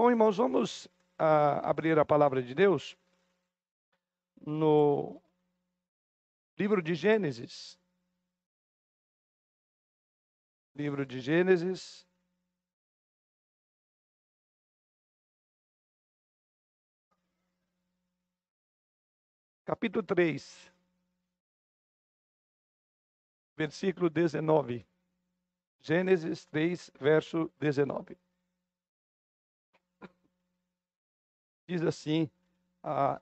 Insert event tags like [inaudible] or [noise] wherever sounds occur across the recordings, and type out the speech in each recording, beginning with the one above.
Bom, irmãos, vamos ah, abrir a palavra de Deus no livro de Gênesis. Livro de Gênesis. Capítulo 3, versículo 19. Gênesis 3, verso 19. Diz assim a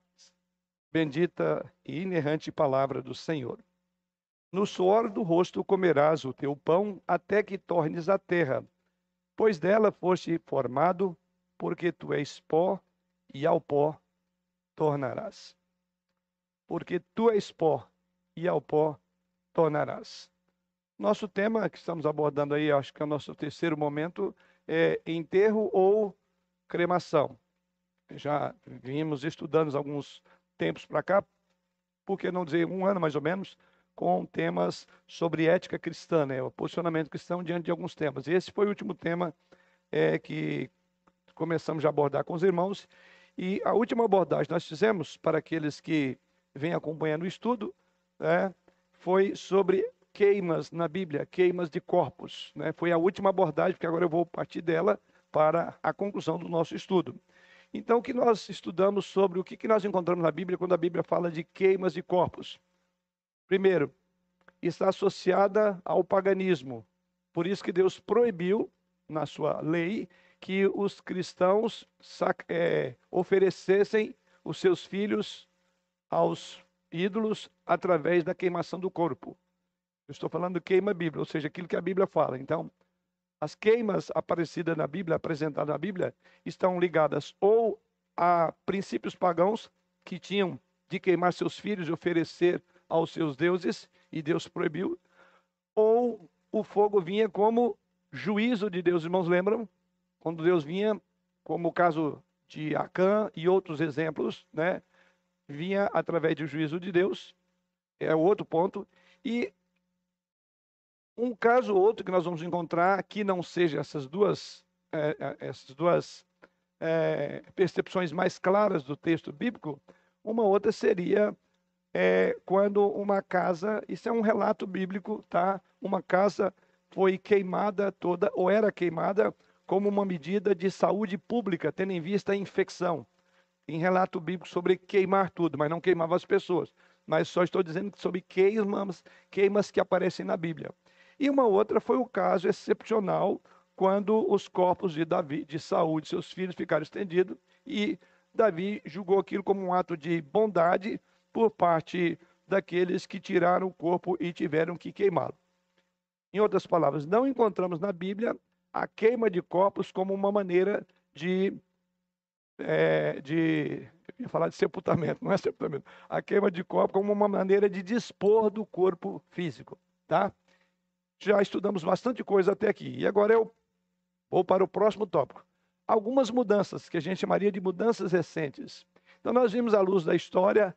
bendita e inerrante palavra do Senhor. No suor do rosto comerás o teu pão até que tornes a terra, pois dela foste formado, porque tu és pó e ao pó tornarás. Porque tu és pó e ao pó tornarás. Nosso tema que estamos abordando aí, acho que é o nosso terceiro momento, é enterro ou cremação já vimos estudando alguns tempos para cá, por que não dizer um ano mais ou menos, com temas sobre ética cristã, né, o posicionamento cristão diante de alguns temas. E esse foi o último tema é, que começamos a abordar com os irmãos. E a última abordagem nós fizemos para aqueles que vêm acompanhando o estudo né, foi sobre queimas na Bíblia, queimas de corpos. Né? Foi a última abordagem, porque agora eu vou partir dela para a conclusão do nosso estudo. Então, o que nós estudamos sobre o que, nós encontramos na Bíblia quando a Bíblia fala de queimas de corpos? Primeiro, está associada ao paganismo. Por isso que Deus proibiu, na sua lei, que os cristãos é, oferecessem os seus filhos aos ídolos através da queimação do corpo. Eu estou falando queima Bíblia, ou seja, aquilo que a Bíblia fala. Então, as queimas aparecidas na Bíblia, apresentadas na Bíblia, estão ligadas ou a princípios pagãos que tinham de queimar seus filhos e oferecer aos seus deuses, e Deus proibiu, ou o fogo vinha como juízo de Deus. Irmãos, lembram? Quando Deus vinha, como o caso de Acã e outros exemplos, né? Vinha através do juízo de Deus, é o outro ponto. E um caso ou outro que nós vamos encontrar que não seja essas duas, é, é, essas duas é, percepções mais claras do texto bíblico, uma outra seria é, quando uma casa, isso é um relato bíblico, tá? Uma casa foi queimada toda, ou era queimada, como uma medida de saúde pública, tendo em vista a infecção. Em relato bíblico sobre queimar tudo, mas não queimava as pessoas. Mas só estou dizendo sobre queimas, queimas que aparecem na Bíblia. E uma outra foi o caso excepcional quando os corpos de Davi, de Saúl e seus filhos ficaram estendidos e Davi julgou aquilo como um ato de bondade por parte daqueles que tiraram o corpo e tiveram que queimá-lo. Em outras palavras, não encontramos na Bíblia a queima de corpos como uma maneira de, é, de ia falar de sepultamento, não é sepultamento, a queima de corpo como uma maneira de dispor do corpo físico, tá? Já estudamos bastante coisa até aqui. E agora eu vou para o próximo tópico. Algumas mudanças, que a gente chamaria de mudanças recentes. Então, nós vimos a luz da história,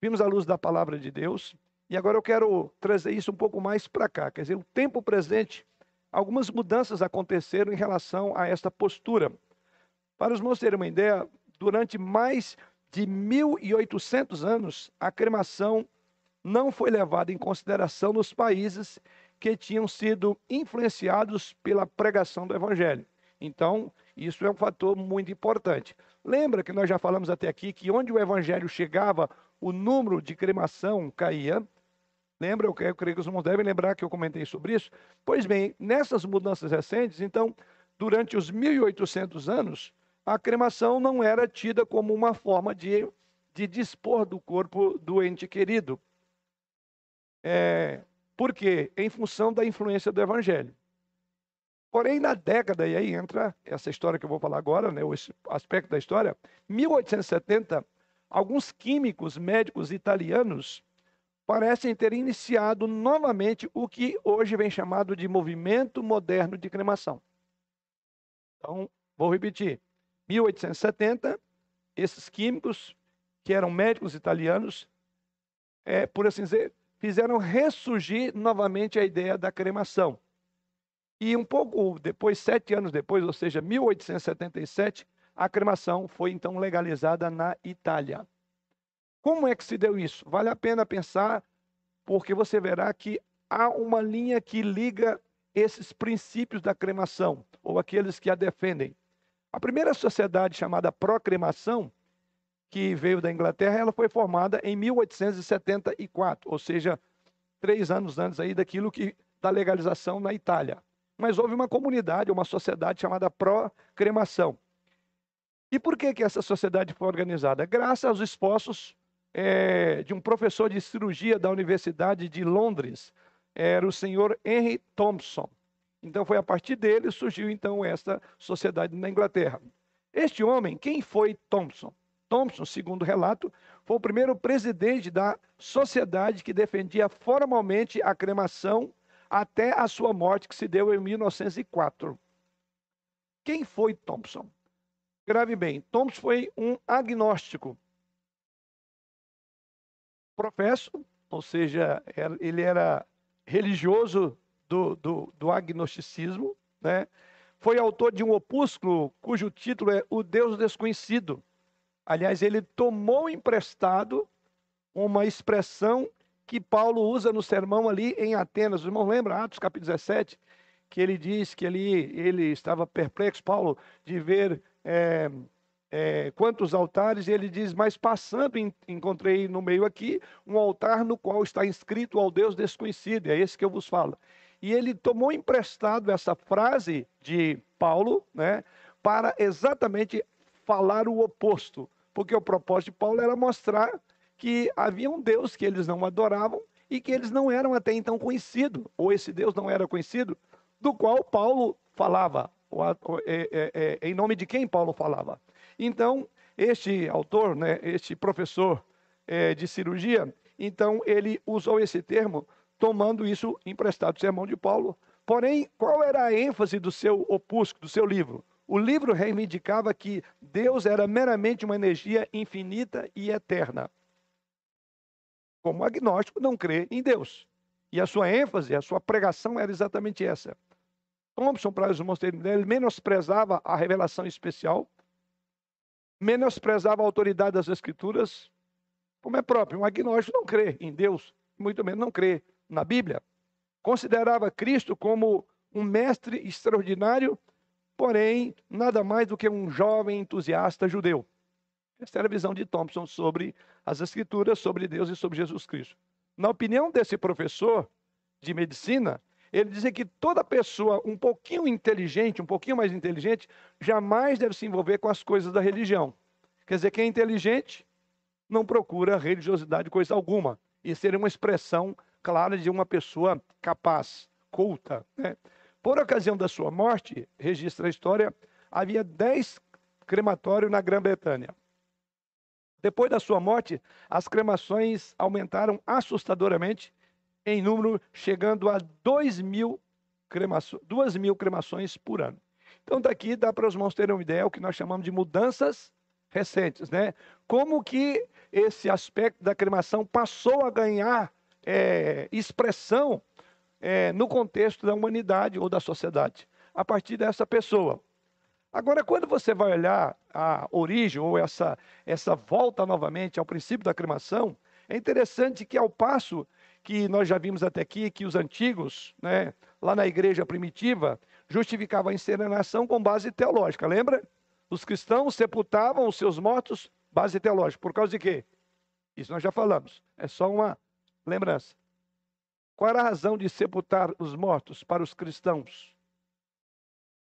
vimos a luz da palavra de Deus, e agora eu quero trazer isso um pouco mais para cá. Quer dizer, o tempo presente, algumas mudanças aconteceram em relação a esta postura. Para os irmãos terem uma ideia, durante mais de 1.800 anos, a cremação não foi levada em consideração nos países que tinham sido influenciados pela pregação do Evangelho. Então, isso é um fator muito importante. Lembra que nós já falamos até aqui que onde o Evangelho chegava, o número de cremação caía. Lembra? Eu creio que os irmãos devem lembrar que eu comentei sobre isso. Pois bem, nessas mudanças recentes, então, durante os 1800 anos, a cremação não era tida como uma forma de, de dispor do corpo do ente querido. É, por quê? Em função da influência do evangelho. Porém, na década, e aí entra essa história que eu vou falar agora, né, o aspecto da história, 1870, alguns químicos médicos italianos parecem ter iniciado novamente o que hoje vem chamado de movimento moderno de cremação. Então, vou repetir. 1870, esses químicos, que eram médicos italianos, é, por assim dizer, fizeram ressurgir novamente a ideia da cremação. E um pouco depois, sete anos depois, ou seja, 1877, a cremação foi então legalizada na Itália. Como é que se deu isso? Vale a pena pensar, porque você verá que há uma linha que liga esses princípios da cremação, ou aqueles que a defendem. A primeira sociedade chamada Procremação, que veio da Inglaterra, ela foi formada em 1874, ou seja, três anos antes aí daquilo que da legalização na Itália. Mas houve uma comunidade, uma sociedade chamada Procremação. E por que, que essa sociedade foi organizada? Graças aos esforços é, de um professor de cirurgia da Universidade de Londres, era o senhor Henry Thompson. Então foi a partir dele surgiu então essa sociedade na Inglaterra. Este homem, quem foi Thompson? Thompson, segundo relato, foi o primeiro presidente da sociedade que defendia formalmente a cremação até a sua morte, que se deu em 1904. Quem foi Thompson? Grave bem, Thompson foi um agnóstico, professo, ou seja, ele era religioso do, do, do agnosticismo, né? foi autor de um opúsculo cujo título é O Deus Desconhecido. Aliás, ele tomou emprestado uma expressão que Paulo usa no sermão ali em Atenas. Os irmãos lembram, Atos capítulo 17, que ele diz que ali ele estava perplexo, Paulo, de ver é, é, quantos altares, e ele diz, mas passando, encontrei no meio aqui um altar no qual está inscrito ao Deus desconhecido, é esse que eu vos falo. E ele tomou emprestado essa frase de Paulo, né, para exatamente falar o oposto, porque o propósito de Paulo era mostrar que havia um Deus que eles não adoravam e que eles não eram até então conhecidos, ou esse Deus não era conhecido, do qual Paulo falava. É, é, é, em nome de quem Paulo falava? Então, este autor, né, este professor é, de cirurgia, então ele usou esse termo, tomando isso emprestado do sermão de Paulo. Porém, qual era a ênfase do seu opúsculo, do seu livro? O livro reivindicava que Deus era meramente uma energia infinita e eterna. Como agnóstico, não crê em Deus. E a sua ênfase, a sua pregação era exatamente essa. Thompson, para os mosteiros dele, menosprezava a revelação especial, menosprezava a autoridade das Escrituras, como é próprio. Um agnóstico não crê em Deus, muito menos não crê na Bíblia. Considerava Cristo como um mestre extraordinário, porém, nada mais do que um jovem entusiasta judeu. Essa era a visão de Thompson sobre as Escrituras, sobre Deus e sobre Jesus Cristo. Na opinião desse professor de medicina, ele dizia que toda pessoa um pouquinho inteligente, um pouquinho mais inteligente, jamais deve se envolver com as coisas da religião. Quer dizer, quem é inteligente não procura religiosidade coisa alguma. Isso seria uma expressão clara de uma pessoa capaz, culta. Né? Por ocasião da sua morte, registra a história, havia dez crematórios na Grã-Bretanha. Depois da sua morte, as cremações aumentaram assustadoramente em número, chegando a 2 mil, cremações, 2 mil cremações por ano. Então, daqui dá para os irmãos terem uma ideia, o que nós chamamos de mudanças recentes, né? Como que esse aspecto da cremação passou a ganhar é, expressão é, no contexto da humanidade ou da sociedade, a partir dessa pessoa. Agora, quando você vai olhar a origem ou essa, essa volta novamente ao princípio da cremação, é interessante que, ao passo que nós já vimos até aqui que os antigos, né, lá na igreja primitiva, justificavam a incineração com base teológica. Lembra? Os cristãos sepultavam os seus mortos, base teológica. Por causa de quê? Isso nós já falamos. É só uma lembrança. Qual era a razão de sepultar os mortos para os cristãos?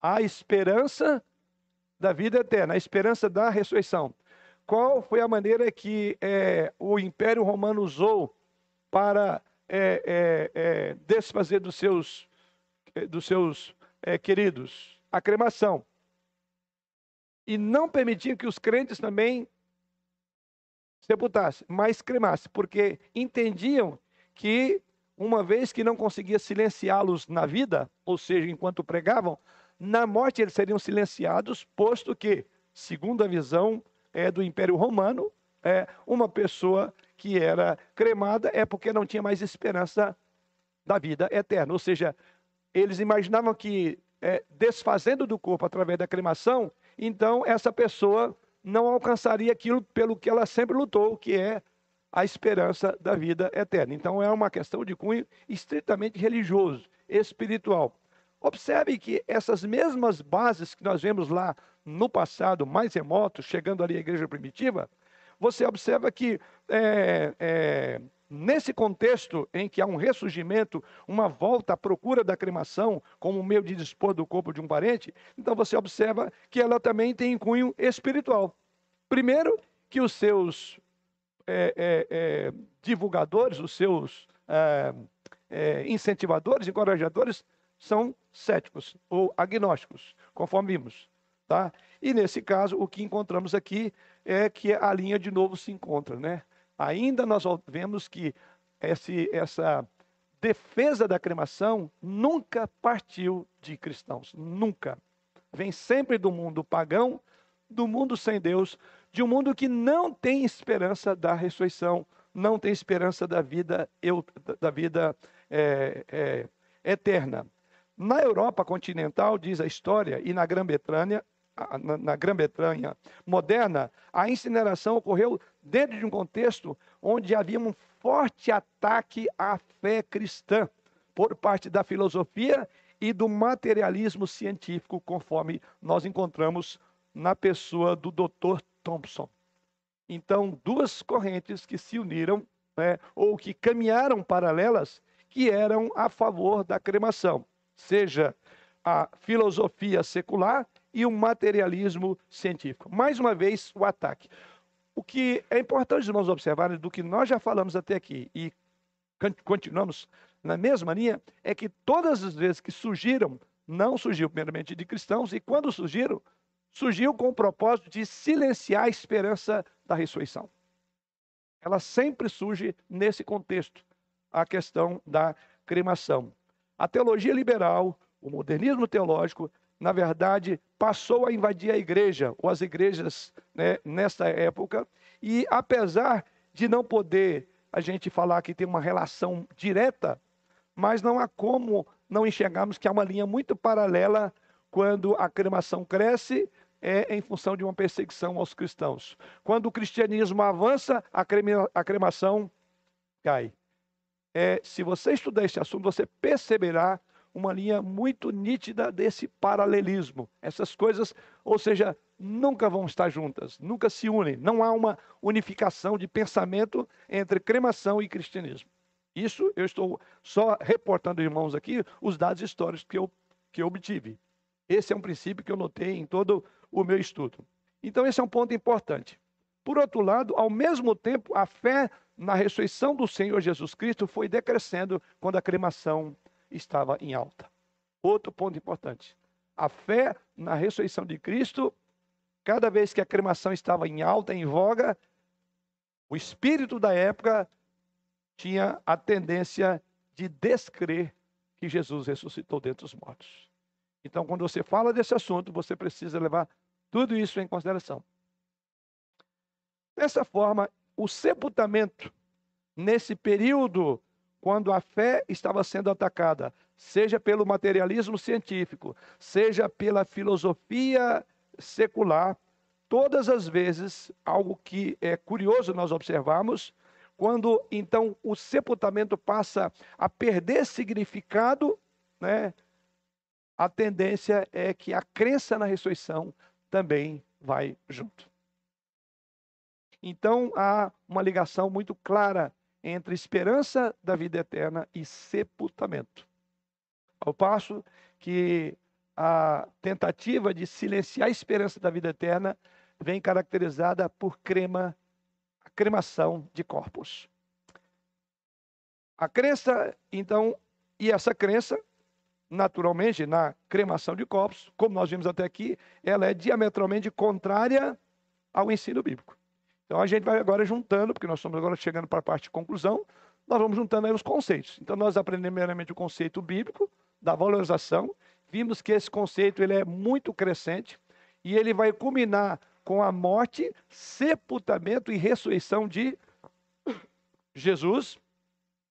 A esperança da vida eterna, a esperança da ressurreição. Qual foi a maneira que é, o Império Romano usou para é, é, é, desfazer dos seus, é, dos seus é, queridos, a cremação. E não permitiam que os crentes também sepultassem, mas cremassem, porque entendiam que, uma vez que não conseguia silenciá-los na vida, ou seja, enquanto pregavam, na morte eles seriam silenciados, posto que, segundo a visão é, do Império Romano, é, uma pessoa que era cremada é porque não tinha mais esperança da vida eterna. Ou seja, eles imaginavam que é, desfazendo do corpo através da cremação, então essa pessoa não alcançaria aquilo pelo que ela sempre lutou, que é a esperança da vida eterna. Então é uma questão de cunho estritamente religioso, espiritual. Observe que essas mesmas bases que nós vemos lá no passado, mais remoto, chegando ali à igreja primitiva, você observa que é, é, nesse contexto em que há um ressurgimento, uma volta à procura da cremação como meio de dispor do corpo de um parente, então você observa que ela também tem cunho espiritual. Primeiro, que os seus é, é, é divulgadores, os seus é, é, incentivadores, encorajadores, são céticos ou agnósticos, conforme vimos. Tá? E nesse caso, o que encontramos aqui é que a linha de novo se encontra. Né? Ainda nós vemos que esse, essa defesa da cremação nunca partiu de cristãos, nunca. Vem sempre do mundo pagão, do mundo sem Deus, de um mundo que não tem esperança da ressurreição, não tem esperança da vida, da vida é, é, eterna. Na Europa continental, diz a história, e na Grã-Bretanha, na Grã-Bretanha moderna, a incineração ocorreu dentro de um contexto onde havia um forte ataque à fé cristã por parte da filosofia e do materialismo científico, conforme nós encontramos na pessoa do Dr. Thompson. Então, duas correntes que se uniram, né, ou que caminharam paralelas, que eram a favor da cremação, seja a filosofia secular e o materialismo científico. Mais uma vez, o ataque. O que é importante os irmãos observarem do que nós já falamos até aqui e continuamos na mesma linha, é que todas as vezes que surgiram, não surgiu primeiramente de cristãos, e quando surgiram, surgiu com o propósito de silenciar a esperança da ressurreição. Ela sempre surge nesse contexto, a questão da cremação. A teologia liberal, o modernismo teológico, na verdade, passou a invadir a igreja, ou as igrejas né, nessa época, e apesar de não poder a gente falar que tem uma relação direta, mas não há como não enxergarmos que há uma linha muito paralela quando a cremação cresce, é em função de uma perseguição aos cristãos. Quando o cristianismo avança, a, crema, a cremação cai. É, se você estudar esse assunto, você perceberá uma linha muito nítida desse paralelismo. Essas coisas, ou seja, nunca vão estar juntas, nunca se unem. Não há uma unificação de pensamento entre cremação e cristianismo. Isso eu estou só reportando, irmãos, aqui os dados históricos que eu, que eu obtive. Esse é um princípio que eu notei em todo o meu estudo. Então, esse é um ponto importante. Por outro lado, ao mesmo tempo, a fé na ressurreição do Senhor Jesus Cristo foi decrescendo quando a cremação estava em alta. Outro ponto importante. A fé na ressurreição de Cristo, cada vez que a cremação estava em alta, em voga, o espírito da época tinha a tendência de descrer que Jesus ressuscitou dentre os mortos. Então, quando você fala desse assunto, você precisa levar tudo isso em consideração. Dessa forma, o sepultamento, nesse período quando a fé estava sendo atacada, seja pelo materialismo científico, seja pela filosofia secular, todas as vezes, algo que é curioso nós observarmos, quando então o sepultamento passa a perder significado, né, a tendência é que a crença na ressurreição também vai junto. Então há uma ligação muito clara entre esperança da vida eterna e sepultamento. Ao passo que a tentativa de silenciar a esperança da vida eterna vem caracterizada por crema, cremação de corpos. A crença, então, e essa crença, naturalmente, na cremação de corpos, como nós vimos até aqui, ela é diametralmente contrária ao ensino bíblico. Então a gente vai agora juntando, porque nós estamos agora chegando para a parte de conclusão, nós vamos juntando aí os conceitos. Então nós aprendemos primeiramente o conceito bíblico da valorização, vimos que esse conceito ele é muito crescente e ele vai culminar com a morte, sepultamento e ressurreição de Jesus.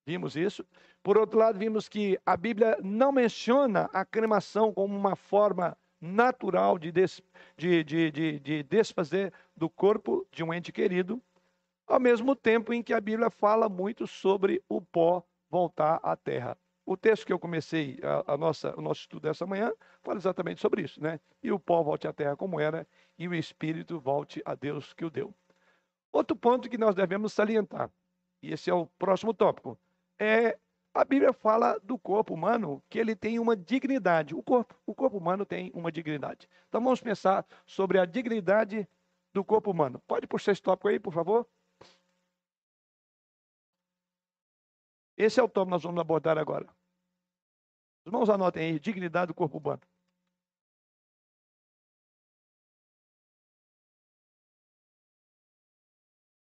Vimos isso. Por outro lado, vimos que a Bíblia não menciona a cremação como uma forma natural de, des, de, de, de, de desfazer do corpo de um ente querido, ao mesmo tempo em que a Bíblia fala muito sobre o pó voltar à terra. O texto que eu comecei a, a nossa, o nosso estudo dessa manhã fala exatamente sobre isso, né? E o pó volte à terra como era, e o espírito volte a Deus que o deu. Outro ponto que nós devemos salientar, e esse é o próximo tópico, é a Bíblia fala do corpo humano que ele tem uma dignidade. O corpo, o corpo humano tem uma dignidade. Então vamos pensar sobre a dignidade do corpo humano. Pode puxar esse tópico aí, por favor? Esse é o tópico que nós vamos abordar agora. Os irmãos anotem aí, dignidade do corpo humano.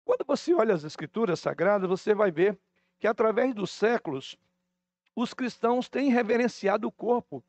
Quando você olha as escrituras sagradas, você vai ver que através dos séculos os cristãos têm reverenciado o corpo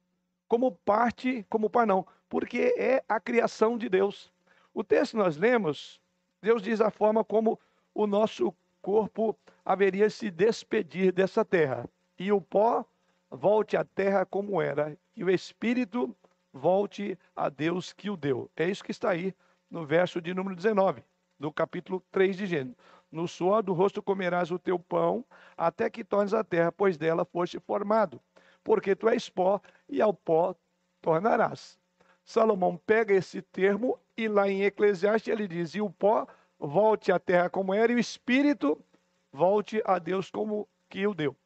como parte, como pai não, porque é a criação de Deus. O texto nós lemos, Deus diz a forma como o nosso corpo haveria se despedir dessa terra. E o pó volte à terra como era, e o espírito volte a Deus que o deu. É isso que está aí no verso de número 19, do capítulo 3 de Gênesis. No suor do rosto comerás o teu pão, até que tornes a terra, pois dela foste formado. Porque tu és pó, e ao pó tornarás. Salomão pega esse termo e lá em Eclesiastes ele diz: E o pó volte à terra como era, e o espírito volte a Deus como que o deu.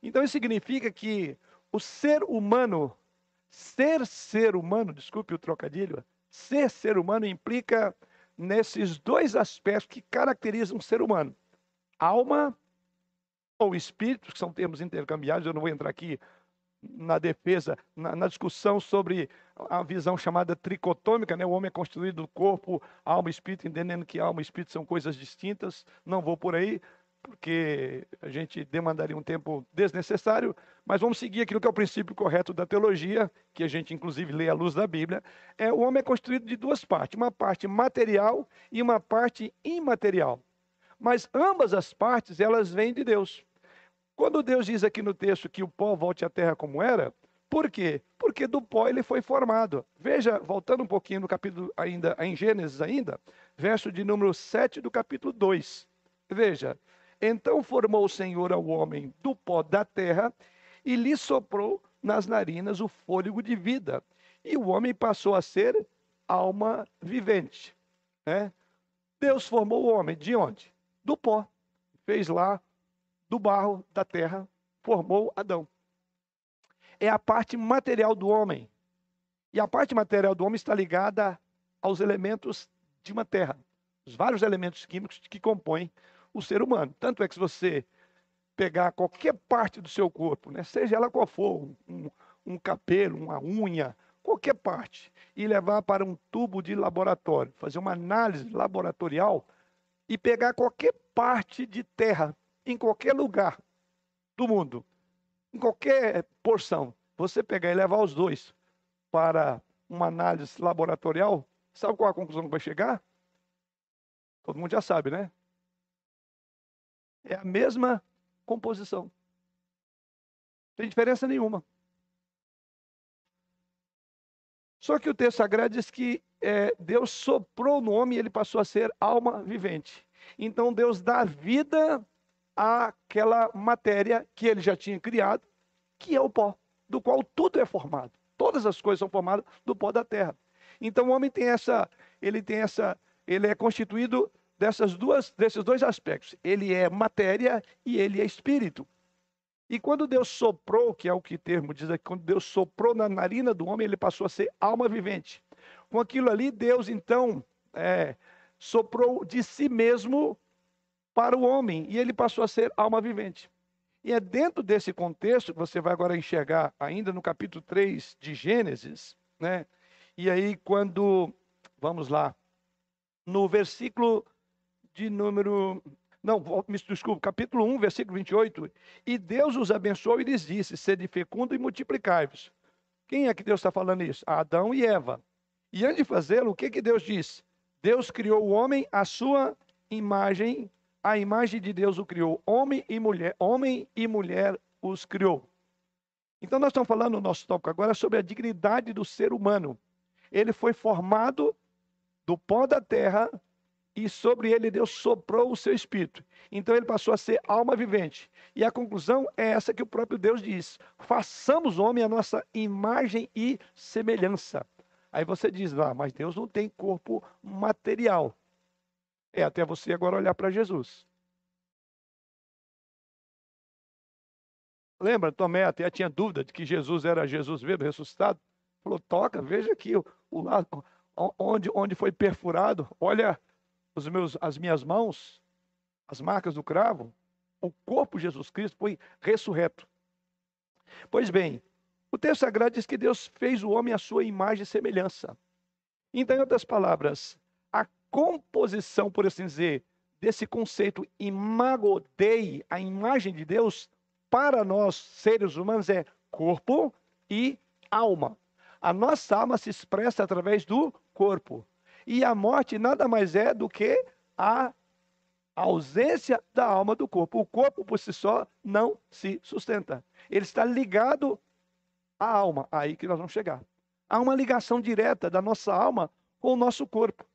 Então isso significa que o ser humano, ser ser humano, desculpe o trocadilho, ser ser humano implica nesses dois aspectos que caracterizam o ser humano: alma ou espírito, que são termos intercambiados, eu não vou entrar aqui na defesa, na, na, discussão sobre a visão chamada tricotômica, né? o homem é constituído do corpo, alma e espírito, entendendo que alma e espírito são coisas distintas, não vou por aí, porque a gente demandaria um tempo desnecessário, mas vamos seguir aquilo que é o princípio correto da teologia, que a gente inclusive lê à luz da Bíblia. É, o homem é constituído de duas partes, uma parte material e uma parte imaterial. Mas ambas as partes, elas vêm de Deus. Quando Deus diz aqui no texto que o pó volte à terra como era, por quê? Porque do pó ele foi formado. Veja, voltando um pouquinho no capítulo ainda, em Gênesis ainda, verso de número 7 do capítulo 2. Veja, então formou o Senhor ao homem do pó da terra e lhe soprou nas narinas o fôlego de vida. E o homem passou a ser alma vivente. Né? Deus formou o homem de onde? Do pó. Fez lá do barro da terra, formou Adão. É a parte material do homem. E a parte material do homem está ligada aos elementos de uma terra, os vários elementos químicos que compõem o ser humano. Tanto é que se você pegar qualquer parte do seu corpo, né, seja ela qual for, um, um cabelo, uma unha, qualquer parte, e levar para um tubo de laboratório, fazer uma análise laboratorial e pegar qualquer parte de terra, em qualquer lugar do mundo, em qualquer porção, você pegar e levar os dois para uma análise laboratorial, sabe qual a conclusão que vai chegar? Todo mundo já sabe, né? É a mesma composição. Não tem diferença nenhuma. Só que o texto sagrado diz que é, Deus soprou no homem e ele passou a ser alma vivente. Então Deus dá vida àquela matéria que ele já tinha criado, que é o pó, do qual tudo é formado. Todas as coisas são formadas do pó da terra. Então o homem tem essa, ele tem essa, ele é constituído dessas duas, desses dois aspectos. Ele é matéria e ele é espírito. E quando Deus soprou, que é o que termo diz aqui, quando Deus soprou na narina do homem, ele passou a ser alma vivente. Com aquilo ali, Deus então é, soprou de si mesmo para o homem e ele passou a ser alma vivente. E é dentro desse contexto que você vai agora enxergar, ainda no capítulo 3 de Gênesis, né? E aí, quando, vamos lá, no versículo de número. Não, me desculpe, capítulo 1, versículo 28. E Deus os abençoou e lhes disse: Sede fecundo e multiplicai-vos. Quem é que Deus está falando isso? Adão e Eva. E antes de fazê-lo, o que, que Deus disse? Deus criou o homem à sua imagem, a imagem de Deus o criou. Homem e mulher, homem e mulher os criou. Então nós estamos falando no nosso tópico agora sobre a dignidade do ser humano. ele foi formado do pó da terra e sobre ele Deus soprou o seu espírito. Então ele passou a ser alma vivente. E a conclusão é essa que o próprio Deus diz: façamos homem a nossa imagem e semelhança. Aí você diz lá, ah, mas Deus não tem corpo material. É até você agora olhar para Jesus. Lembra, Tomé até tinha dúvida de que Jesus era Jesus vivo, ressuscitado. Falou, toca, veja aqui o, o lado, onde, onde foi perfurado. Olha os meus, as minhas mãos, as marcas do cravo. O corpo de Jesus Cristo foi ressurreto. Pois bem, o texto sagrado diz que Deus fez o homem à sua imagem e semelhança. Então, em outras palavras, a composição, por assim dizer, desse conceito imago Dei, a imagem de Deus, para nós, seres humanos, é corpo e alma. A nossa alma se expressa através do corpo. E a morte nada mais é do que a ausência da alma do corpo. O corpo por si só não se sustenta. Ele está ligado à alma. Aí que nós vamos chegar. Há uma ligação direta da nossa alma com o nosso corpo.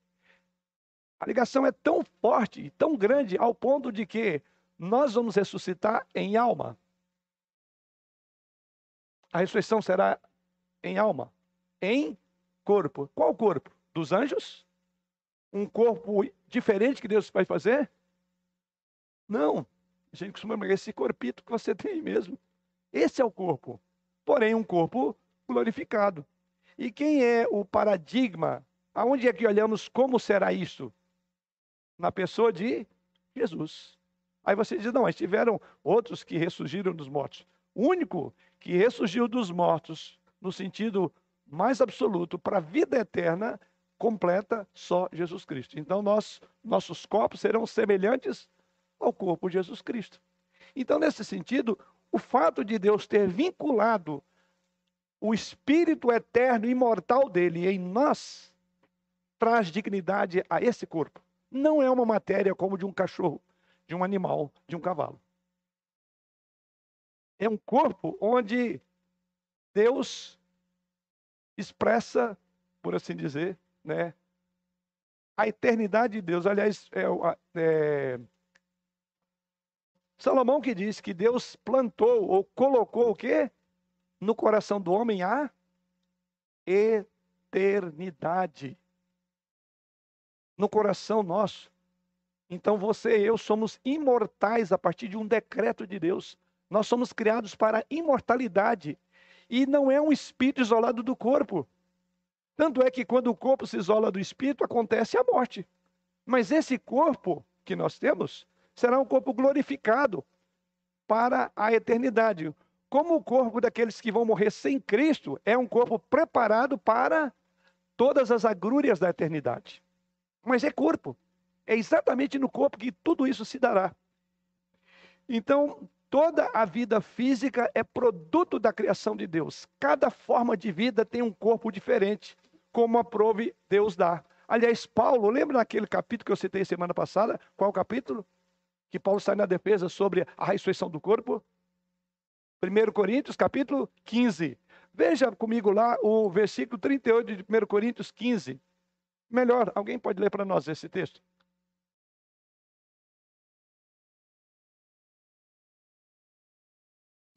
A ligação é tão forte, tão grande, ao ponto de que nós vamos ressuscitar em alma. A ressurreição será em alma, em corpo. Qual corpo? Dos anjos? Um corpo diferente que Deus vai fazer? Não. A gente costuma lembrar esse corpito que você [laughs] tem mesmo. Esse é o corpo. Porém, um corpo glorificado. E quem é o paradigma? Aonde é que olhamos como será isso? Na pessoa de Jesus. Aí você diz, não, mas tiveram outros que ressurgiram dos mortos. O único que ressurgiu dos mortos, no sentido mais absoluto, para a vida eterna, completa só Jesus Cristo. Então, nós, nossos corpos serão semelhantes ao corpo de Jesus Cristo. Então, nesse sentido, o fato de Deus ter vinculado o espírito eterno, imortal dele em nós, traz dignidade a esse corpo. Não é uma matéria como de um cachorro, de um animal, de um cavalo é um corpo onde Deus expressa, por assim dizer, né, a eternidade de Deus. Aliás, é, é, Salomão que diz que Deus plantou ou colocou o quê? No coração do homem a eternidade. No coração nosso. Então você e eu somos imortais a partir de um decreto de Deus. Nós somos criados para a imortalidade. E não é um espírito isolado do corpo. Tanto é que quando o corpo se isola do espírito, acontece a morte. Mas esse corpo que nós temos será um corpo glorificado para a eternidade. Como o corpo daqueles que vão morrer sem Cristo é um corpo preparado para todas as agrúrias da eternidade. Mas é corpo. É exatamente no corpo que tudo isso se dará. Então, Toda a vida física é produto da criação de Deus. Cada forma de vida tem um corpo diferente, como aprove Deus dá. Aliás, Paulo, lembra naquele capítulo que eu citei semana passada? Qual o capítulo? Que Paulo sai na defesa sobre a ressurreição do corpo? 1 Coríntios, capítulo 15. Veja comigo lá o versículo 38 de 1 Coríntios 15. Melhor, alguém pode ler para nós esse texto?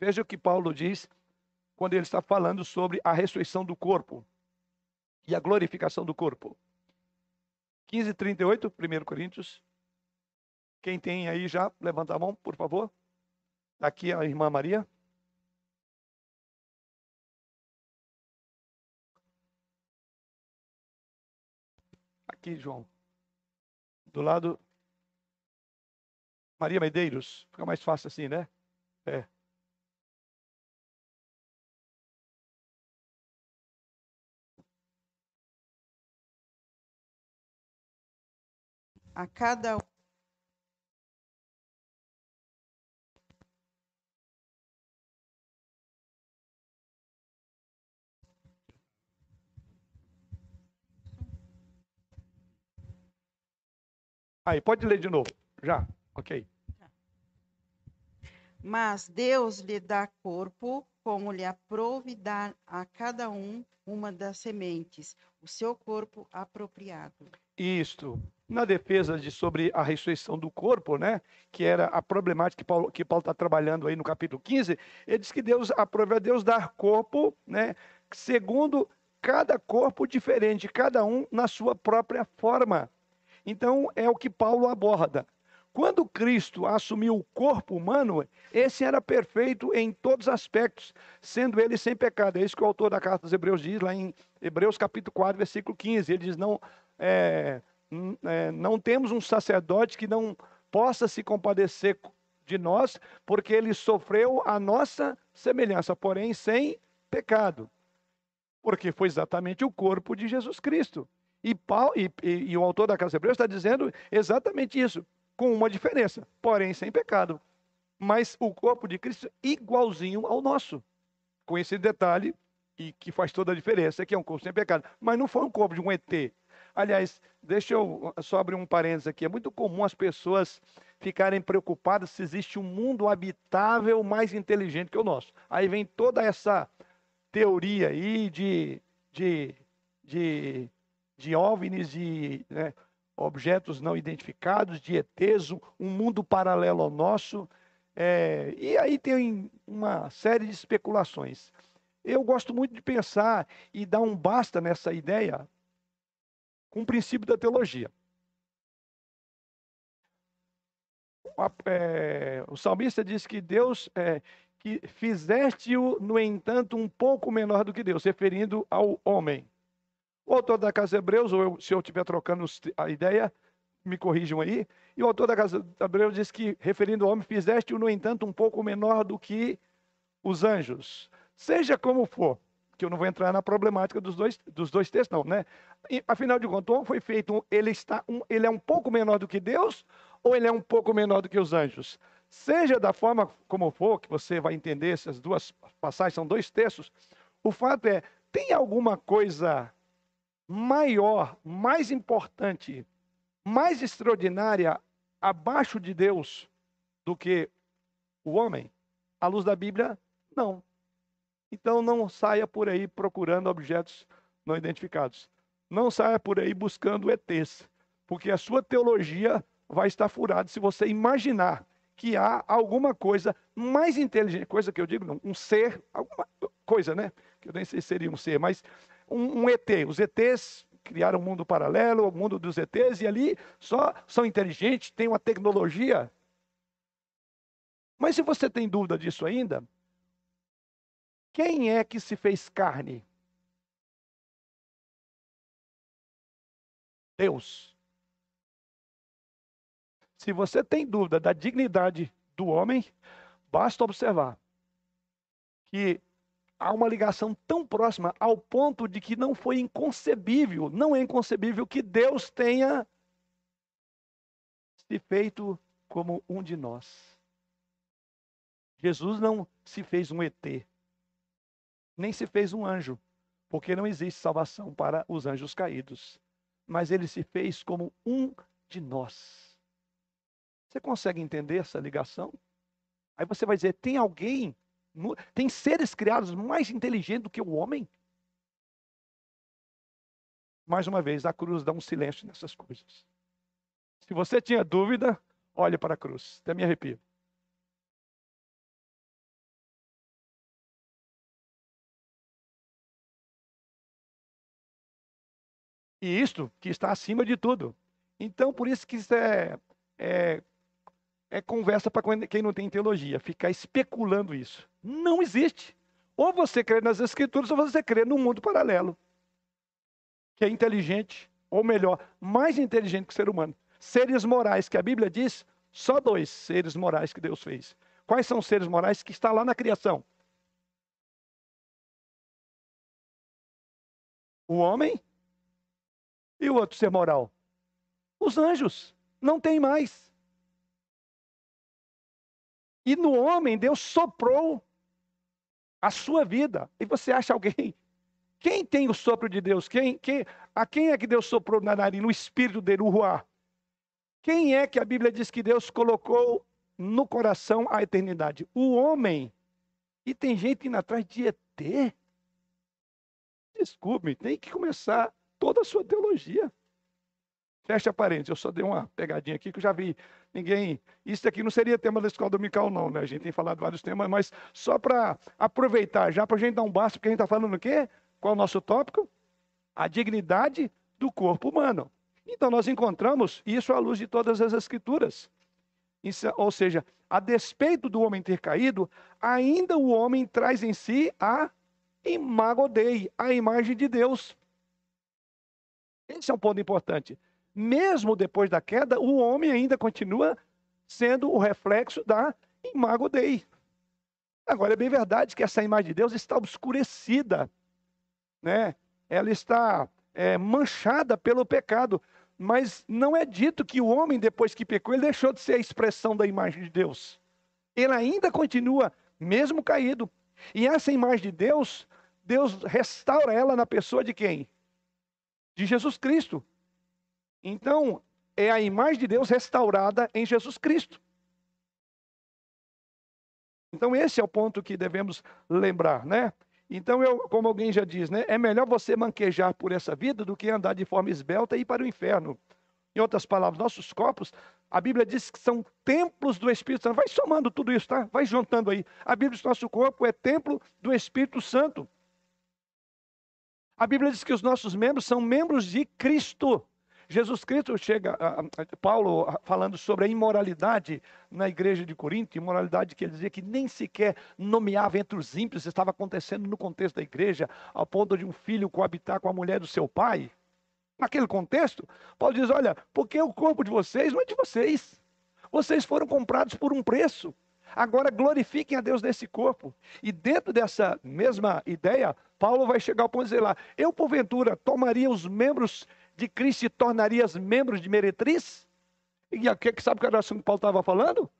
Veja o que Paulo diz quando ele está falando sobre a ressurreição do corpo e a glorificação do corpo. 15:38, 1 Coríntios. Quem tem aí já, levanta a mão, por favor. Aqui a irmã Maria. Aqui, João. Do lado Maria Medeiros. Fica mais fácil assim, né? É. a cada um. Aí, pode ler de novo. Já, ok. Mas Deus lhe dá corpo, como lhe aprove dar a cada um uma das sementes, o seu corpo apropriado. Isto, na defesa de sobre a ressurreição do corpo, né, que era a problemática que Paulo que Paulo está trabalhando aí no capítulo 15, ele diz que Deus aprova Deus dar corpo, né, segundo cada corpo diferente, cada um na sua própria forma. Então é o que Paulo aborda. Quando Cristo assumiu o corpo humano, esse era perfeito em todos os aspectos, sendo ele sem pecado. É isso que o autor da carta dos Hebreus diz lá em Hebreus capítulo 4, versículo 15. Ele diz: Não, é, é, não temos um sacerdote que não possa se compadecer de nós, porque ele sofreu a nossa semelhança, porém sem pecado. Porque foi exatamente o corpo de Jesus Cristo. E, Paulo, e, e, e o autor da Casa Hebreus está dizendo exatamente isso com uma diferença, porém sem pecado. Mas o corpo de Cristo é igualzinho ao nosso. Com esse detalhe, e que faz toda a diferença, que é um corpo sem pecado. Mas não foi um corpo de um ET. Aliás, deixa eu só abrir um parênteses aqui. É muito comum as pessoas ficarem preocupadas se existe um mundo habitável mais inteligente que o nosso. Aí vem toda essa teoria aí de, de, de, de OVNIs, de né, objetos não identificados, de ETs, um mundo paralelo ao nosso. É, e aí tem uma série de especulações. Eu gosto muito de pensar e dar um basta nessa ideia com o princípio da teologia. É, o salmista diz que Deus, é, que fizeste-o, no entanto, um pouco menor do que Deus, referindo ao homem. O autor da Casa Hebreus, ou se eu estiver trocando a ideia, me corrijam aí. E o autor da Casa Hebreus diz que, referindo ao homem, fizeste-o, no entanto, um pouco menor do que os anjos. Seja como for, que eu não vou entrar na problemática dos dois, dos dois textos, não, né? E, afinal de contas, o foi feito, ele, está um, ele é um pouco menor do que Deus, ou ele é um pouco menor do que os anjos? Seja da forma como for, que você vai entender essas duas passagens, são dois textos, o fato é, tem alguma coisa maior, mais importante, mais extraordinária abaixo de Deus do que o homem? À luz da Bíblia, não. Então não saia por aí procurando objetos não identificados. Não saia por aí buscando ETs, porque a sua teologia vai estar furada se você imaginar que há alguma coisa mais inteligente, coisa que eu digo, não, um ser, alguma coisa, né? Que eu nem sei se seria um ser, mas um, um ET. Os ETs criaram um mundo paralelo, o mundo dos ETs, e ali só são inteligentes, têm uma tecnologia. Mas se você tem dúvida disso ainda, quem é que se fez carne? Deus. Se você tem dúvida da dignidade do homem, basta observar que há uma ligação tão próxima ao ponto de que não foi inconcebível, não é inconcebível que Deus tenha se feito como um de nós. Jesus não se fez um ET, nem se fez um anjo, porque não existe salvação para os anjos caídos, mas ele se fez como um de nós. Você consegue entender essa ligação? Aí você vai dizer: tem alguém tem seres criados mais inteligentes do que o homem? Mais uma vez, a cruz dá um silêncio nessas coisas. Se você tinha dúvida, olhe para a cruz. Até me arrepio. E isto que está acima de tudo. Então, por isso que isso é, é é conversa para quem não tem teologia, ficar especulando isso. Não existe. Ou você crê nas escrituras ou você crê num mundo paralelo. Que é inteligente, ou melhor, mais inteligente que o ser humano. Seres morais, que a Bíblia diz, só dois seres morais que Deus fez. Quais são os seres morais que está lá na criação? O homem e o outro ser moral. Os anjos. Não tem mais. E no homem, Deus soprou a sua vida. E você acha alguém? Quem tem o sopro de Deus? Quem, quem, a quem é que Deus soprou na nariz, no espírito dele, o ruar? Quem é que a Bíblia diz que Deus colocou no coração a eternidade. O homem, e tem gente indo atrás de ET. Desculpe, tem que começar toda a sua teologia. Fecha parênteses, eu só dei uma pegadinha aqui que eu já vi ninguém. Isso aqui não seria tema da escola dominical, não, né? A gente tem falado vários temas, mas só para aproveitar, já para a gente dar um basta, porque a gente está falando o quê? Qual é o nosso tópico? A dignidade do corpo humano. Então, nós encontramos isso à luz de todas as Escrituras. Isso, ou seja, a despeito do homem ter caído, ainda o homem traz em si a imago Dei, a imagem de Deus. Esse é um ponto importante. Mesmo depois da queda, o homem ainda continua sendo o reflexo da imago Dei. Agora, é bem verdade que essa imagem de Deus está obscurecida, né? ela está é, manchada pelo pecado. Mas não é dito que o homem, depois que pecou, ele deixou de ser a expressão da imagem de Deus. Ele ainda continua, mesmo caído. E essa imagem de Deus, Deus restaura ela na pessoa de quem? De Jesus Cristo. Então, é a imagem de Deus restaurada em Jesus Cristo. Então, esse é o ponto que devemos lembrar, né? Então, eu, como alguém já diz, né, é melhor você manquejar por essa vida do que andar de forma esbelta e ir para o inferno. Em outras palavras, nossos corpos, a Bíblia diz que são templos do Espírito Santo. Vai somando tudo isso, tá? Vai juntando aí. A Bíblia diz que nosso corpo é templo do Espírito Santo. A Bíblia diz que os nossos membros são membros de Cristo. Jesus Cristo chega, Paulo falando sobre a imoralidade na igreja de Corinto, imoralidade que ele dizia que nem sequer nomeava entre os ímpios, estava acontecendo no contexto da igreja, ao ponto de um filho coabitar com a mulher do seu pai. Naquele contexto, Paulo diz: olha, porque o corpo de vocês não é de vocês, vocês foram comprados por um preço. Agora glorifiquem a Deus nesse corpo. E dentro dessa mesma ideia, Paulo vai chegar ao ponto de dizer lá: eu, porventura, tomaria os membros de Cristo se tornarias membros de meretriz? E aqui, sabe que era assim que Paulo estava falando?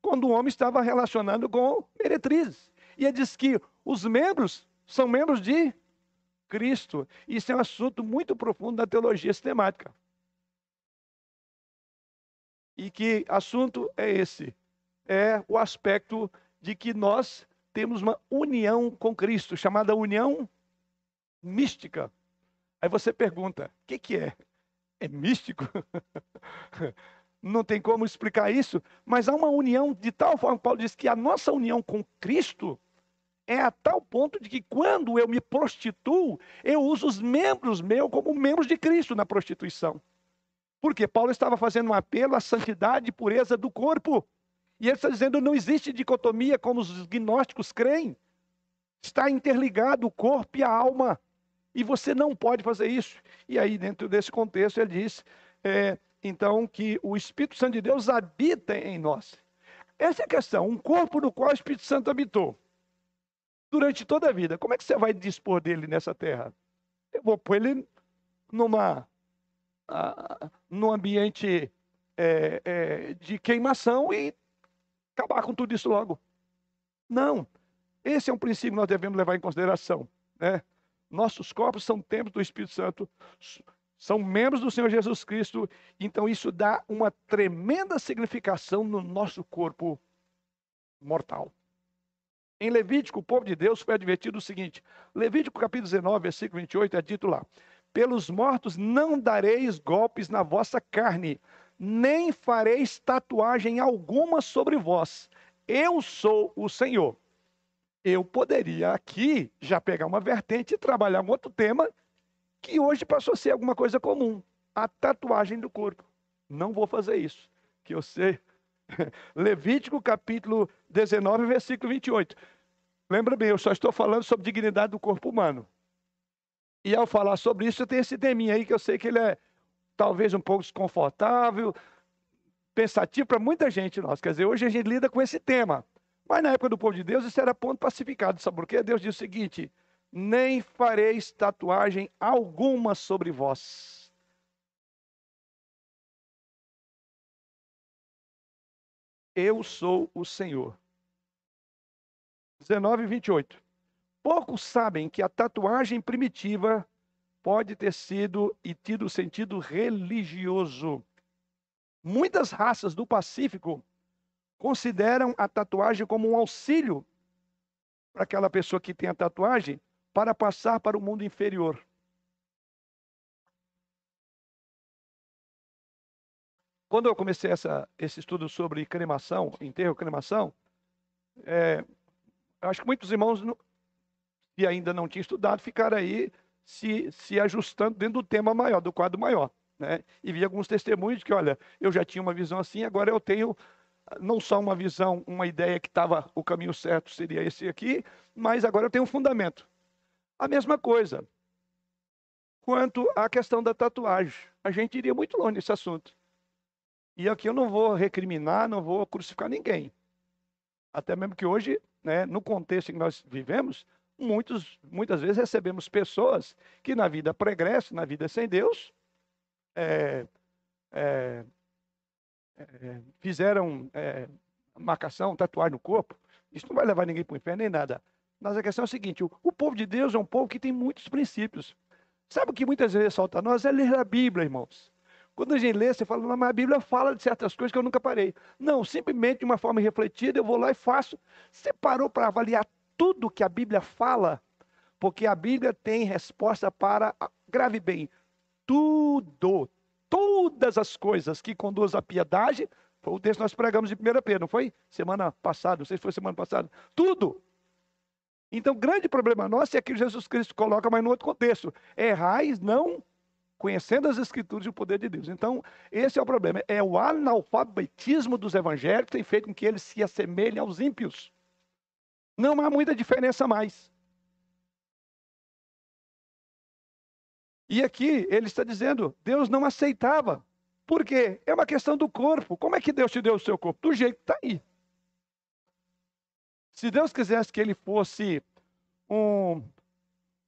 Quando o homem estava relacionando com meretrizes. E ele diz que os membros são membros de Cristo. Isso é um assunto muito profundo da teologia sistemática. E que assunto é esse? É o aspecto de que nós temos uma união com Cristo, chamada união mística. Aí você pergunta: o que, que é? É místico? [laughs] Não tem como explicar isso, mas há uma união de tal forma, Paulo diz que a nossa união com Cristo é a tal ponto de que quando eu me prostituo, eu uso os membros meus como membros de Cristo na prostituição. Porque Paulo estava fazendo um apelo à santidade e pureza do corpo. E ele está dizendo não existe dicotomia como os gnósticos creem. Está interligado o corpo e a alma. E você não pode fazer isso. E aí, dentro desse contexto, ele diz, é, então, que o Espírito Santo de Deus habita em nós. Essa é a questão. Um corpo no qual o Espírito Santo habitou durante toda a vida. Como é que você vai dispor dele nessa terra? Eu vou pôr ele numa, num ambiente é, é, de queimação e acabar com tudo isso logo. Não. Esse é um princípio que nós devemos levar em consideração. Né? Nossos corpos são templos do Espírito Santo, são membros do Senhor Jesus Cristo, então isso dá uma tremenda significação no nosso corpo mortal. Em Levítico, o povo de Deus foi advertido o seguinte: Levítico capítulo 19, versículo 28, é dito lá: Pelos mortos não dareis golpes na vossa carne, nem fareis tatuagem alguma sobre vós. Eu sou o Senhor eu poderia aqui já pegar uma vertente e trabalhar um outro tema que hoje passou a ser alguma coisa comum, a tatuagem do corpo. Não vou fazer isso, que eu sei. [laughs] Levítico capítulo 19, versículo 28. Lembra bem, eu só estou falando sobre dignidade do corpo humano. E ao falar sobre isso, tenho esse teminha aí que eu sei que ele é talvez um pouco desconfortável, pensativo para muita gente nossa. Quer dizer, hoje a gente lida com esse tema. Mas na época do povo de Deus, isso era ponto pacificado. Sabe por quê? Deus diz o seguinte: nem fareis tatuagem alguma sobre vós. Eu sou o Senhor. 19 e 28. Poucos sabem que a tatuagem primitiva pode ter sido e tido sentido religioso. Muitas raças do Pacífico consideram a tatuagem como um auxílio para aquela pessoa que tem a tatuagem para passar para o mundo inferior. Quando eu comecei essa, esse estudo sobre cremação, enterro, cremação, é, acho que muitos irmãos, que ainda não tinham estudado, ficaram aí se, se ajustando dentro do tema maior, do quadro maior. Né? E vi alguns testemunhos que, olha, eu já tinha uma visão assim, agora eu tenho não só uma visão, uma ideia que estava o caminho certo seria esse aqui, mas agora eu tenho um fundamento. A mesma coisa quanto à questão da tatuagem. A gente iria muito longe nesse assunto. E aqui eu não vou recriminar, não vou crucificar ninguém. Até mesmo que hoje, né, no contexto em que nós vivemos, muitos, muitas vezes recebemos pessoas que na vida pregressa, na vida sem Deus, é, é, é, fizeram é, marcação, tatuagem no corpo. Isso não vai levar ninguém para o inferno nem nada. Mas a questão é a seguinte: o, o, povo de Deus é um povo que tem muitos princípios. Sabe o que muitas vezes falta a nós? É ler a Bíblia, irmãos. Quando a gente lê, você fala, mas a Bíblia fala de certas coisas que eu nunca parei. Não, simplesmente de uma forma refletida, eu vou lá e faço. Você parou para avaliar tudo que a Bíblia fala? Porque a Bíblia tem resposta para, grave bem, tudo. Todas as coisas que conduzem à piedade, foi o texto que nós pregamos de 1 Pedro, não foi? Semana passada, não sei se foi semana passada. Tudo. Então, grande problema nosso é que Jesus Cristo coloca, mas no outro contexto. Errais não conhecendo as Escrituras e o poder de Deus. Então, esse é o problema. É o analfabetismo dos evangélicos que tem feito com que eles se assemelhem aos ímpios. Não há muita diferença mais. E aqui ele está dizendo: Deus não aceitava. Por quê? É uma questão do corpo. Como é que Deus te deu o seu corpo? Do jeito que está aí. Se Deus quisesse que ele fosse um,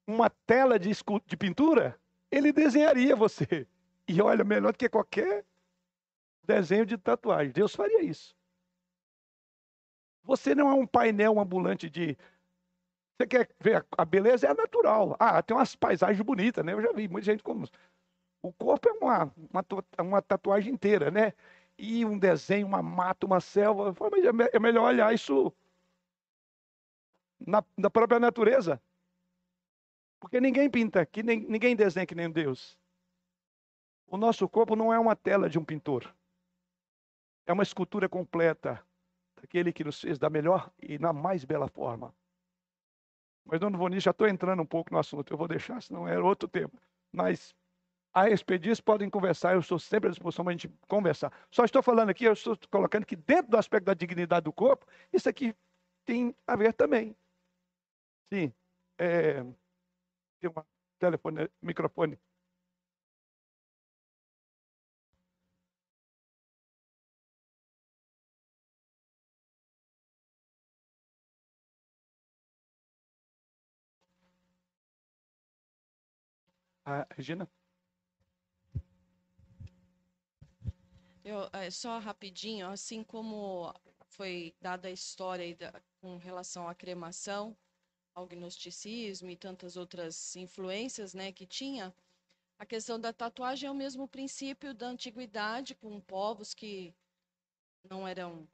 uma tela de, de pintura, ele desenharia você. E olha, melhor do que qualquer desenho de tatuagem. Deus faria isso. Você não é um painel ambulante de. Você quer ver a beleza? É natural. Ah, tem umas paisagens bonitas, né? Eu já vi muita gente como. O corpo é uma, uma, uma tatuagem inteira, né? E um desenho, uma mata, uma selva. Mas é, é melhor olhar isso na, na própria natureza. Porque ninguém pinta, que nem, ninguém desenha que nem Deus. O nosso corpo não é uma tela de um pintor. É uma escultura completa daquele que nos fez da melhor e na mais bela forma. Mas, dono Vonis, já estou entrando um pouco no assunto. Eu vou deixar, senão era outro tema. Mas a respeito podem conversar. Eu estou sempre à disposição para a gente conversar. Só estou falando aqui, eu estou colocando que dentro do aspecto da dignidade do corpo, isso aqui tem a ver também. Sim. É, tem um telefone, microfone. Ah, Regina? Eu, é, só rapidinho, assim como foi dada a história da, com relação à cremação, ao gnosticismo e tantas outras influências né, que tinha, a questão da tatuagem é o mesmo princípio da antiguidade, com povos que não eram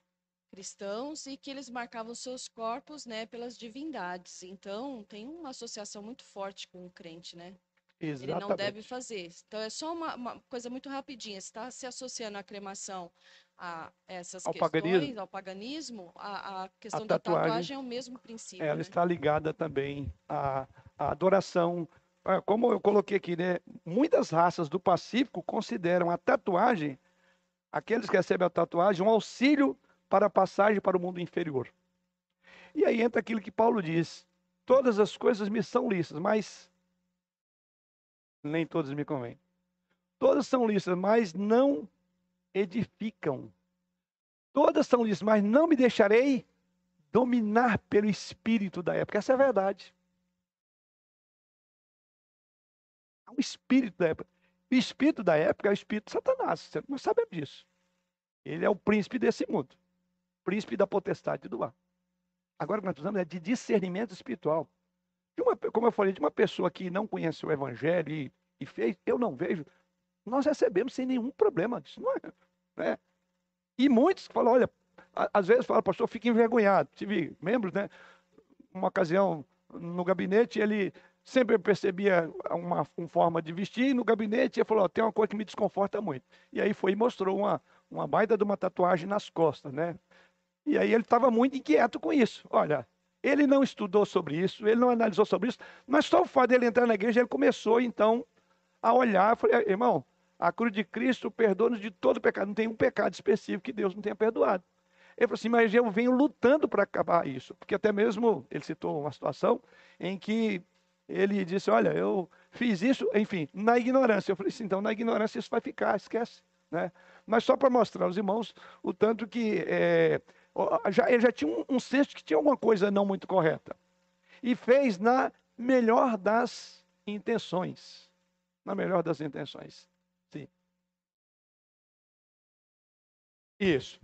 cristãos e que eles marcavam seus corpos né, pelas divindades. Então, tem uma associação muito forte com o crente, né? Exatamente. Ele não deve fazer. Então, é só uma, uma coisa muito rapidinha. está se associando à cremação a essas ao questões, paganismo. ao paganismo, a, a questão A da tatuagem, tatuagem é o mesmo princípio. Ela né? está ligada também à, à adoração. Ah, Como eu coloquei aqui, né? Muitas raças do Pacífico consideram a tatuagem, aqueles que recebem a tatuagem, um auxílio para a passagem para o mundo inferior. E aí entra aquilo que Paulo diz: todas as coisas me são lícitas, mas nem todas me convêm. Todas são lícitas, mas não edificam. Todas são lícitas, mas não me deixarei dominar pelo espírito da época. Essa é a verdade. É um espírito da época. O espírito da época é o espírito de Satanás. Nós sabemos disso. Ele é o príncipe desse mundo. Príncipe da potestade do ar. Agora o que nós precisamos é de discernimento espiritual. Uma, como eu falei, de uma pessoa que não conhece o evangelho e, e fez, eu não vejo, nós recebemos sem nenhum problema disso, não é? Né? E muitos falam, olha, às vezes fala, pastor, fica envergonhado. Tive membros, né? Uma ocasião no gabinete, ele sempre percebia uma, uma forma de vestir, e no gabinete ele falou, tem uma coisa que me desconforta muito. E aí foi e mostrou uma, uma baita de uma tatuagem nas costas, né? E aí ele estava muito inquieto com isso. Olha, ele não estudou sobre isso, ele não analisou sobre isso, mas só o fato dele entrar na igreja, ele começou então a olhar, falei, irmão, a cruz de Cristo perdoa-nos de todo pecado, não tem um pecado específico que Deus não tenha perdoado. Ele falou assim, mas eu venho lutando para acabar isso, porque até mesmo ele citou uma situação em que ele disse, olha, eu fiz isso, enfim, na ignorância. Eu falei assim, então na ignorância isso vai ficar, esquece. Né? Mas só para mostrar aos irmãos o tanto que é, já, ele já tinha um, um senso que tinha alguma coisa não muito correta. E fez na melhor das intenções. Na melhor das intenções. Sim. Isso.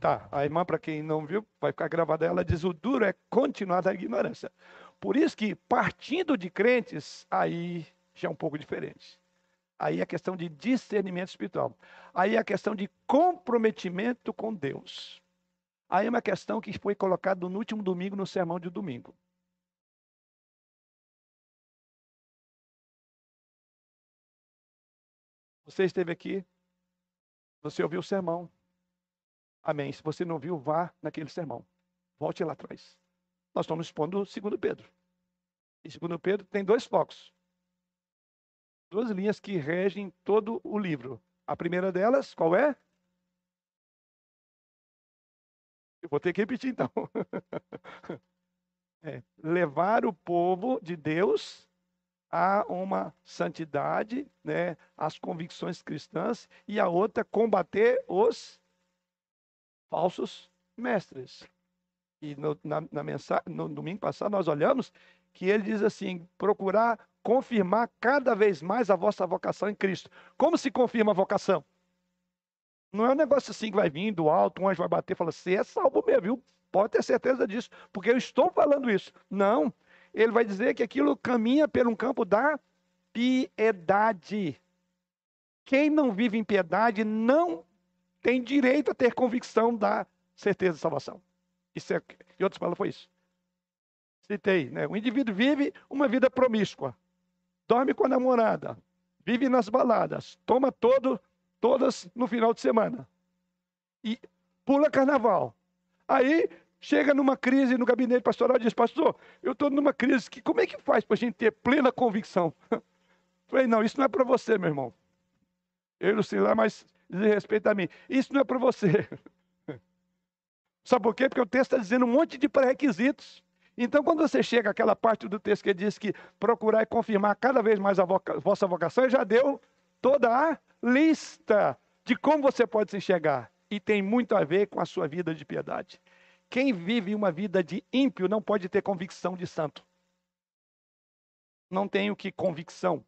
Tá, a irmã, para quem não viu, vai ficar gravada, ela diz: o duro é continuar da ignorância. Por isso que, partindo de crentes, aí já é um pouco diferente. Aí é questão de discernimento espiritual. Aí é a questão de comprometimento com Deus. Aí é uma questão que foi colocada no último domingo, no sermão de domingo. Você esteve aqui, você ouviu o sermão. Amém. Se você não viu, vá naquele sermão. Volte lá atrás. Nós estamos expondo segundo Pedro. E segundo Pedro tem dois focos. Duas linhas que regem todo o livro. A primeira delas, qual é? Eu vou ter que repetir então. [laughs] é, levar o povo de Deus a uma santidade, né, as convicções cristãs, e a outra, combater os falsos mestres. E no, na, na mensagem, no domingo passado nós olhamos que ele diz assim: procurar confirmar cada vez mais a vossa vocação em Cristo. Como se confirma a vocação? Não é um negócio assim que vai vir do alto, um anjo vai bater e falar, você é salvo mesmo, viu? Pode ter certeza disso, porque eu estou falando isso. Não, ele vai dizer que aquilo caminha por um campo da piedade. Quem não vive em piedade não tem direito a ter convicção da certeza de salvação. Isso é, em outras palavras, foi isso. Citei, né? O indivíduo vive uma vida promíscua, dorme com a namorada, vive nas baladas, toma todo, todas no final de semana e pula carnaval. Aí chega numa crise no gabinete pastoral e diz: Pastor, eu estou numa crise, que, como é que faz para a gente ter plena convicção? [laughs] Falei: Não, isso não é para você, meu irmão. Eu não sei lá, mas diz respeito a mim. Isso não é para você. [laughs] Sabe por quê? Porque o texto está dizendo um monte de pré-requisitos. Então, quando você chega àquela parte do texto que diz que procurar e confirmar cada vez mais a voca vossa vocação, ele já deu toda a lista de como você pode se enxergar. E tem muito a ver com a sua vida de piedade. Quem vive uma vida de ímpio não pode ter convicção de santo. Não tenho que convicção.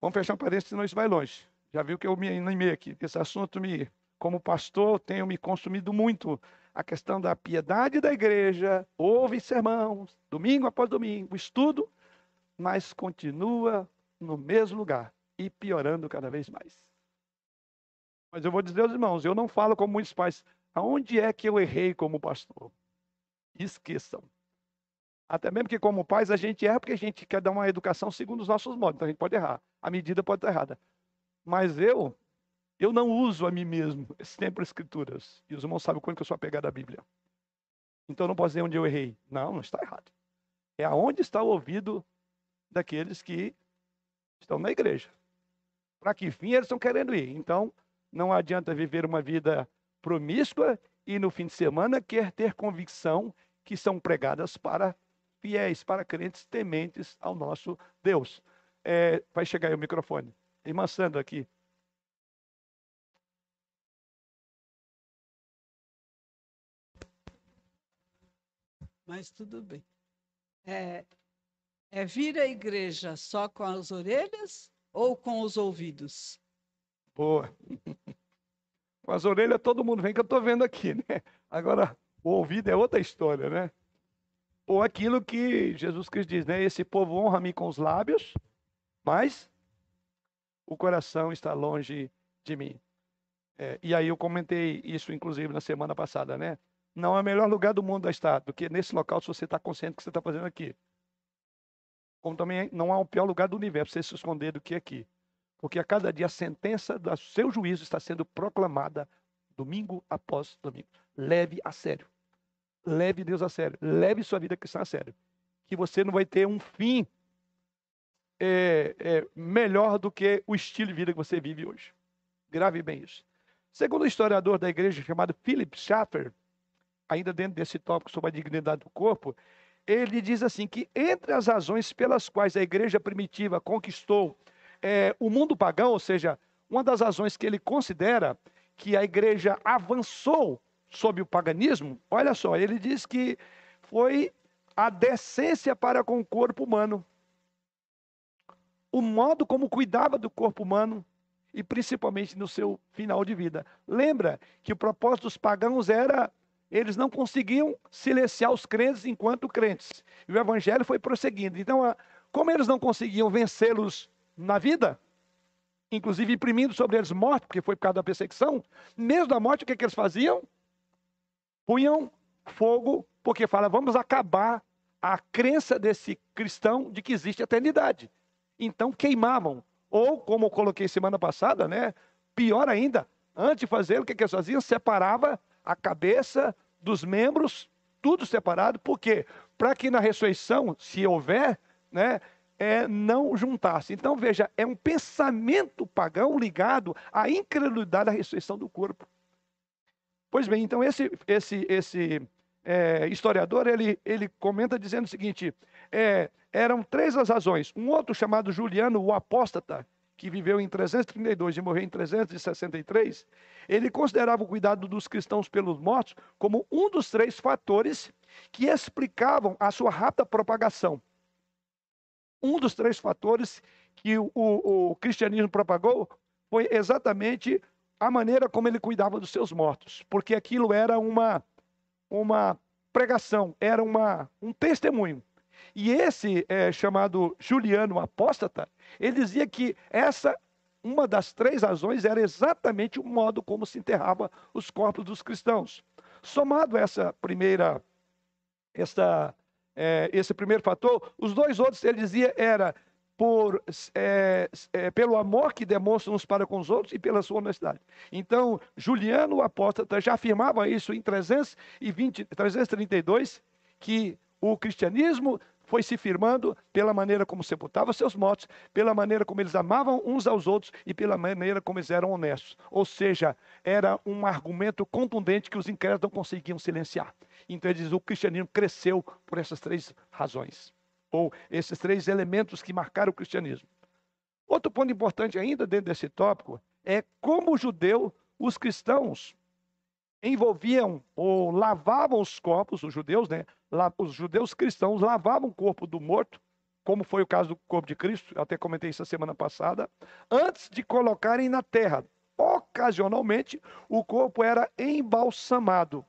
Vamos fechar um parênteses, senão isso vai longe. Já viu que eu me animei aqui. Esse assunto, me, como pastor, tenho me consumido muito. A questão da piedade da igreja, ouve sermão, domingo após domingo, estudo, mas continua no mesmo lugar e piorando cada vez mais. Mas eu vou dizer aos irmãos, eu não falo como muitos pais, aonde é que eu errei como pastor? Esqueçam. Até mesmo que como pais a gente erra porque a gente quer dar uma educação segundo os nossos modos, então a gente pode errar. A medida pode estar errada. Mas eu, eu não uso a mim mesmo [laughs] sempre escrituras. E os irmãos sabem quando que eu sou apegado à Bíblia. Então eu não posso dizer onde eu errei. Não, não está errado. É aonde está o ouvido daqueles que estão na igreja. Para que fim eles estão querendo ir? Então, não adianta viver uma vida promíscua e no fim de semana quer ter convicção que são pregadas para fiéis, para crentes tementes ao nosso Deus. É, vai chegar aí o microfone. Irmã Sandra aqui. Mas tudo bem. É, é vir à igreja só com as orelhas ou com os ouvidos? Boa. [laughs] com as orelhas todo mundo vem que eu estou vendo aqui, [laughs] né? Agora, o ouvido é outra história, né? Ou aquilo que Jesus Cristo diz, né? Esse povo honra-me com os lábios, mas o coração está longe de mim. É, e aí eu comentei isso, inclusive, na semana passada, né? Não é o melhor lugar do mundo a estar do que nesse local se você está consciente do que você está fazendo aqui. Como também não há o pior lugar do universo você se esconder do que aqui. Porque a cada dia a sentença do seu juízo está sendo proclamada domingo após domingo. Leve a sério. Leve Deus a sério. Leve sua vida cristã a sério. Que você não vai ter um fim é, é, melhor do que o estilo de vida que você vive hoje. Grave bem isso. Segundo o historiador da igreja chamado Philip Schaffer, ainda dentro desse tópico sobre a dignidade do corpo, ele diz assim que entre as razões pelas quais a igreja primitiva conquistou é, o mundo pagão, ou seja, uma das razões que ele considera que a igreja avançou sob o paganismo, olha só, ele diz que foi a decência para com o corpo humano o modo como cuidava do corpo humano e principalmente no seu final de vida. Lembra que o propósito dos pagãos era eles não conseguiam silenciar os crentes enquanto crentes. E o evangelho foi prosseguindo. Então, como eles não conseguiam vencê-los na vida, inclusive imprimindo sobre eles morte, porque foi por causa da perseguição, mesmo da morte, o que, é que eles faziam? Punham fogo, porque fala, vamos acabar a crença desse cristão de que existe eternidade então queimavam. Ou, como eu coloquei semana passada, né? Pior ainda, antes de fazer, o que, que eles faziam? Separava a cabeça dos membros, tudo separado, por quê? Para que na ressurreição, se houver, né? É, não juntasse. Então, veja, é um pensamento pagão ligado à incredulidade da ressurreição do corpo. Pois bem, então esse, esse, esse é, historiador ele, ele comenta dizendo o seguinte: é, eram três as razões. Um outro chamado Juliano, o apóstata, que viveu em 332 e morreu em 363, ele considerava o cuidado dos cristãos pelos mortos como um dos três fatores que explicavam a sua rápida propagação. Um dos três fatores que o, o, o cristianismo propagou foi exatamente a maneira como ele cuidava dos seus mortos, porque aquilo era uma, uma pregação, era uma, um testemunho e esse é, chamado Juliano Apóstata, ele dizia que essa, uma das três razões, era exatamente o modo como se enterrava os corpos dos cristãos. Somado a essa primeira, essa, é, esse primeiro fator, os dois outros, ele dizia, era por, é, é, pelo amor que demonstram uns para com os outros e pela sua honestidade. Então, Juliano o apóstata já afirmava isso em 320, 332, que o cristianismo foi se firmando pela maneira como sepultava seus mortos, pela maneira como eles amavam uns aos outros e pela maneira como eles eram honestos. Ou seja, era um argumento contundente que os incrédulos não conseguiam silenciar. Então ele diz: o cristianismo cresceu por essas três razões, ou esses três elementos que marcaram o cristianismo. Outro ponto importante ainda dentro desse tópico é como o judeu, os cristãos envolviam ou lavavam os corpos, os judeus, né? Os judeus cristãos lavavam o corpo do morto, como foi o caso do corpo de Cristo, eu até comentei isso a semana passada, antes de colocarem na terra. Ocasionalmente, o corpo era embalsamado.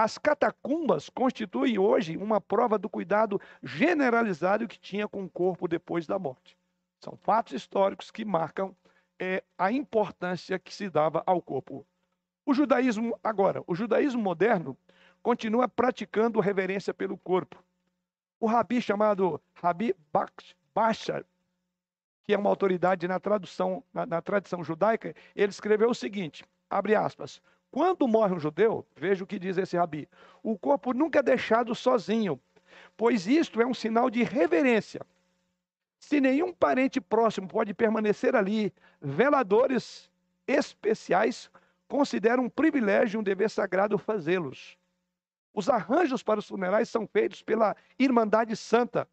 As catacumbas constituem hoje uma prova do cuidado generalizado que tinha com o corpo depois da morte. São fatos históricos que marcam é, a importância que se dava ao corpo. O judaísmo, agora, o judaísmo moderno continua praticando reverência pelo corpo. O rabi chamado Rabi Bashar, que é uma autoridade na tradução, na, na tradição judaica, ele escreveu o seguinte, abre aspas, quando morre um judeu, veja o que diz esse rabi, o corpo nunca é deixado sozinho, pois isto é um sinal de reverência. Se nenhum parente próximo pode permanecer ali, veladores especiais considera um privilégio e um dever sagrado fazê-los. Os arranjos para os funerais são feitos pela Irmandade Santa,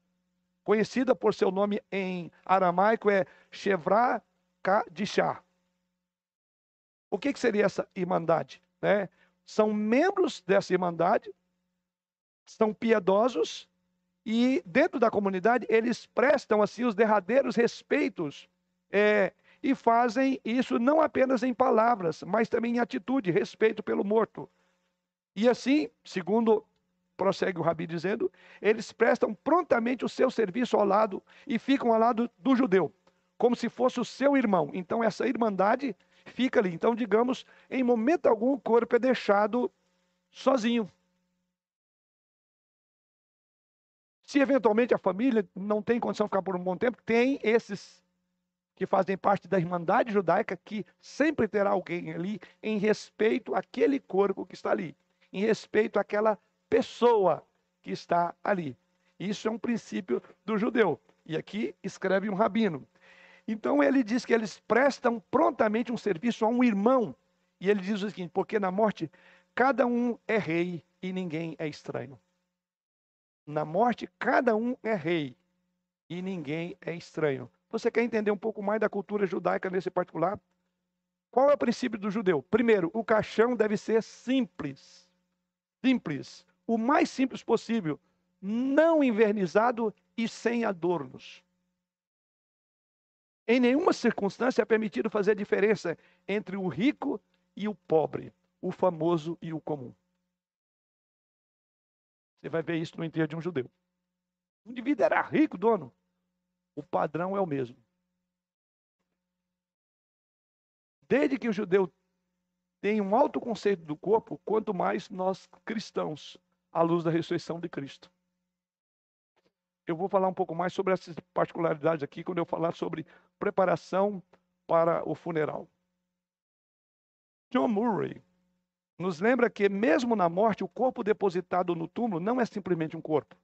conhecida por seu nome em aramaico é Chevra Kadishah. O que, que seria essa Irmandade? Né? São membros dessa Irmandade, são piedosos e dentro da comunidade eles prestam assim os derradeiros respeitos é, e fazem isso não apenas em palavras, mas também em atitude, respeito pelo morto. E assim, segundo prossegue o Rabi dizendo, eles prestam prontamente o seu serviço ao lado e ficam ao lado do judeu. como se fosse o seu irmão. Então, essa irmandade fica ali. Então, digamos, em momento algum, o corpo é deixado sozinho. Se eventualmente a família não tem condição de ficar por um bom tempo, tem esses que fazem parte da Irmandade Judaica que sempre terá alguém ali em respeito àquele corpo que está ali, em respeito àquela pessoa que está ali. Isso é um princípio do judeu. E aqui escreve um rabino. Então ele diz que eles prestam prontamente um serviço a um irmão. E ele diz o seguinte: porque na morte cada um é rei e ninguém é estranho. Na morte, cada um é rei e ninguém é estranho. Você quer entender um pouco mais da cultura judaica nesse particular? Qual é o princípio do judeu? Primeiro, o caixão deve ser simples. Simples. O mais simples possível. Não invernizado e sem adornos. Em nenhuma circunstância é permitido fazer diferença entre o rico e o pobre, o famoso e o comum. Você vai ver isso no enterro de um judeu. O indivíduo era rico, dono. O padrão é o mesmo. Desde que o judeu tem um alto conceito do corpo, quanto mais nós cristãos, à luz da ressurreição de Cristo. Eu vou falar um pouco mais sobre essas particularidades aqui quando eu falar sobre preparação para o funeral. John Murray nos lembra que, mesmo na morte, o corpo depositado no túmulo não é simplesmente um corpo.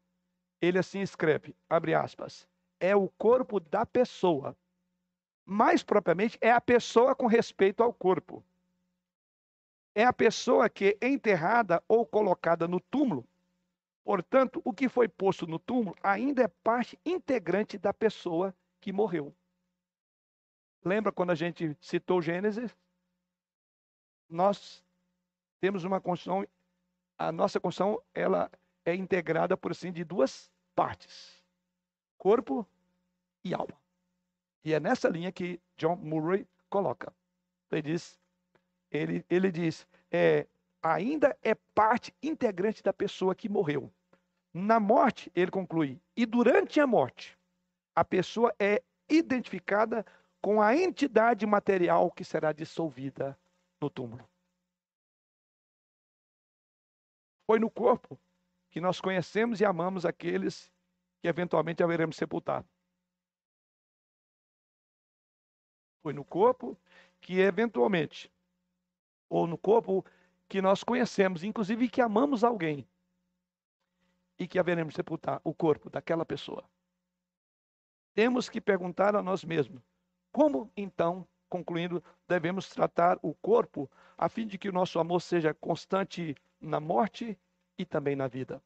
Ele assim escreve, abre aspas, é o corpo da pessoa. Mais propriamente, é a pessoa com respeito ao corpo. É a pessoa que é enterrada ou colocada no túmulo. Portanto, o que foi posto no túmulo ainda é parte integrante da pessoa que morreu. Lembra quando a gente citou Gênesis? Nós temos uma construção, a nossa construção ela é integrada por assim de duas partes: corpo e alma. E é nessa linha que John Murray coloca. Ele diz, ele, ele diz, é, ainda é parte integrante da pessoa que morreu. Na morte, ele conclui, e durante a morte, a pessoa é identificada com a entidade material que será dissolvida no túmulo. Foi no corpo que nós conhecemos e amamos aqueles que eventualmente haveremos sepultar. Foi no corpo que eventualmente, ou no corpo que nós conhecemos, inclusive que amamos alguém, e que haveremos sepultar o corpo daquela pessoa. Temos que perguntar a nós mesmos: como então, concluindo, devemos tratar o corpo a fim de que o nosso amor seja constante na morte e também na vida.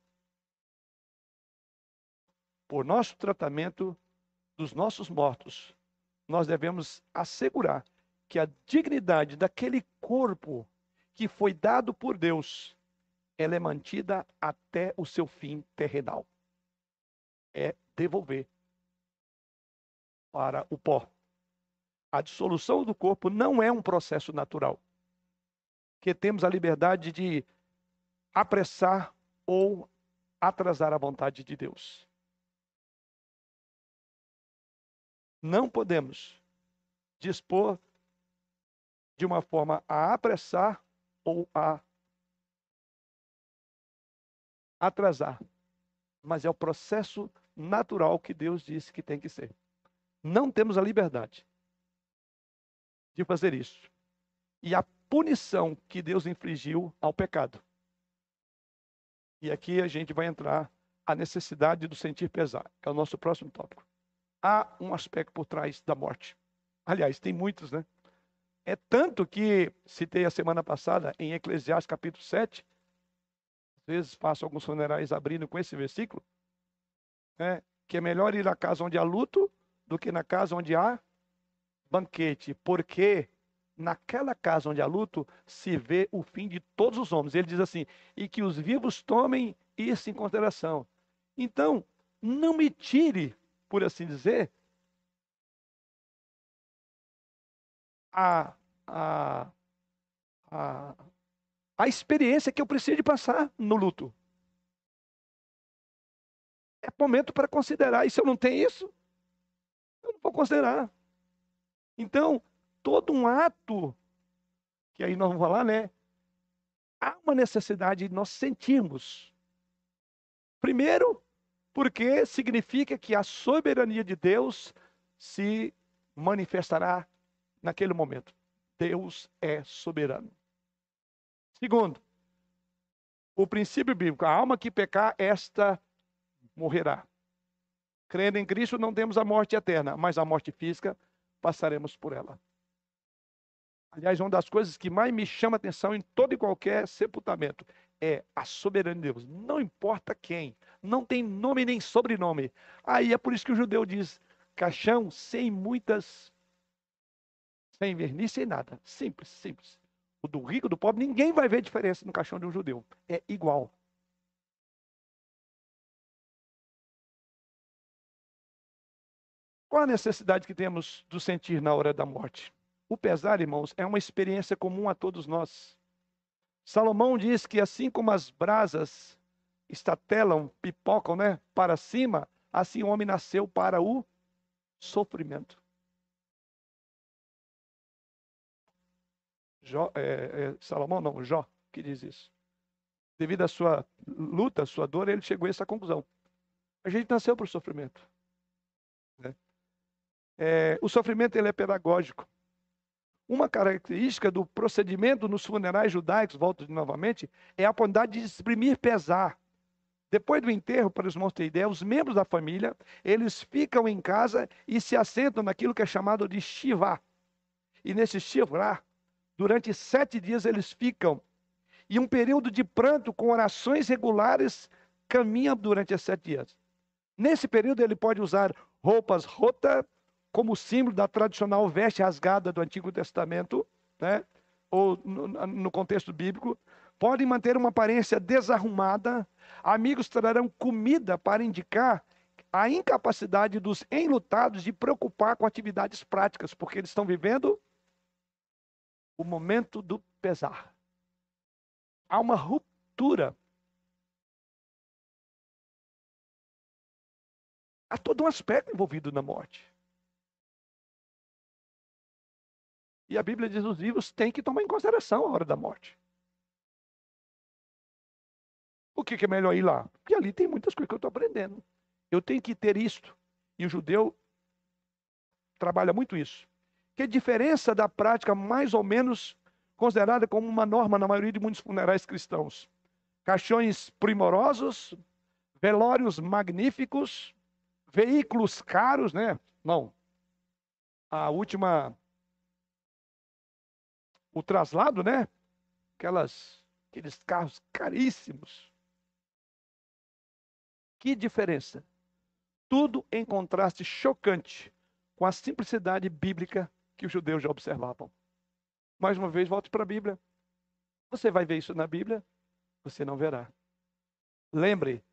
Por nosso tratamento dos nossos mortos, nós devemos assegurar que a dignidade daquele corpo que foi dado por Deus, ela é mantida até o seu fim terrenal. É devolver para o pó. A dissolução do corpo não é um processo natural. Que temos a liberdade de apressar ou atrasar a vontade de Deus. Não podemos dispor de uma forma a apressar ou a atrasar, mas é o processo natural que Deus disse que tem que ser. Não temos a liberdade de fazer isso. E a punição que Deus infligiu ao pecado e aqui a gente vai entrar a necessidade do sentir pesar. É o nosso próximo tópico. Há um aspecto por trás da morte. Aliás, tem muitos, né? É tanto que citei a semana passada em Eclesiastes capítulo 7. Às vezes faço alguns funerais abrindo com esse versículo. Né? Que é melhor ir à casa onde há luto do que na casa onde há banquete. Porque naquela casa onde há luto, se vê o fim de todos os homens. Ele diz assim: e que os vivos tomem isso em consideração. Então, não me tire, por assim dizer, a, a, a, a experiência que eu preciso de passar no luto. É momento para considerar. E se eu não tenho isso, eu não vou considerar. Então, todo um ato, que aí nós vamos falar, né? Há uma necessidade de nós sentirmos. Primeiro, porque significa que a soberania de Deus se manifestará naquele momento. Deus é soberano. Segundo, o princípio bíblico: a alma que pecar, esta morrerá. Crendo em Cristo, não temos a morte eterna, mas a morte física passaremos por ela. Aliás, uma das coisas que mais me chama atenção em todo e qualquer sepultamento é a soberania de Deus. Não importa quem, não tem nome nem sobrenome. Aí é por isso que o judeu diz: caixão sem muitas, sem verniz, sem nada. Simples, simples. O do rico, do pobre, ninguém vai ver diferença no caixão de um judeu. É igual. Qual a necessidade que temos do sentir na hora da morte? O pesar, irmãos, é uma experiência comum a todos nós. Salomão diz que assim como as brasas estatelam, pipocam, né, para cima, assim o homem nasceu para o sofrimento. Jó, é, é, Salomão não, Jó que diz isso. Devido à sua luta, à sua dor, ele chegou a essa conclusão. A gente nasceu para o sofrimento. Né? É, o sofrimento ele é pedagógico. Uma característica do procedimento nos funerais judaicos, volto novamente, é a bondade de exprimir pesar. Depois do enterro, para os irmãos terem ideia, os membros da família, eles ficam em casa e se assentam naquilo que é chamado de shivá. E nesse shivá, durante sete dias eles ficam. E um período de pranto com orações regulares caminha durante esses sete dias. Nesse período ele pode usar roupas rotas, como símbolo da tradicional veste rasgada do Antigo Testamento, né? ou no, no contexto bíblico, podem manter uma aparência desarrumada, Amigos trarão comida para indicar a incapacidade dos enlutados de preocupar com atividades práticas, porque eles estão vivendo o momento do pesar. Há uma ruptura. Há todo um aspecto envolvido na morte. E a Bíblia diz que os vivos têm que tomar em consideração a hora da morte. O que, é melhor ir lá? Porque ali tem muitas coisas que eu estou aprendendo. Eu tenho que ter isto. E o judeu trabalha muito isso. Que diferença da prática mais ou menos considerada como uma norma na maioria de muitos funerais cristãos. Caixões primorosos, velórios magníficos, veículos caros, né? Não. A última o traslado, né? Aquelas aqueles carros caríssimos. Que diferença! Tudo em contraste chocante com a simplicidade bíblica que os judeus já observavam. Mais uma vez, volte para a Bíblia. Você vai ver isso na Bíblia? Você não verá. Lembre,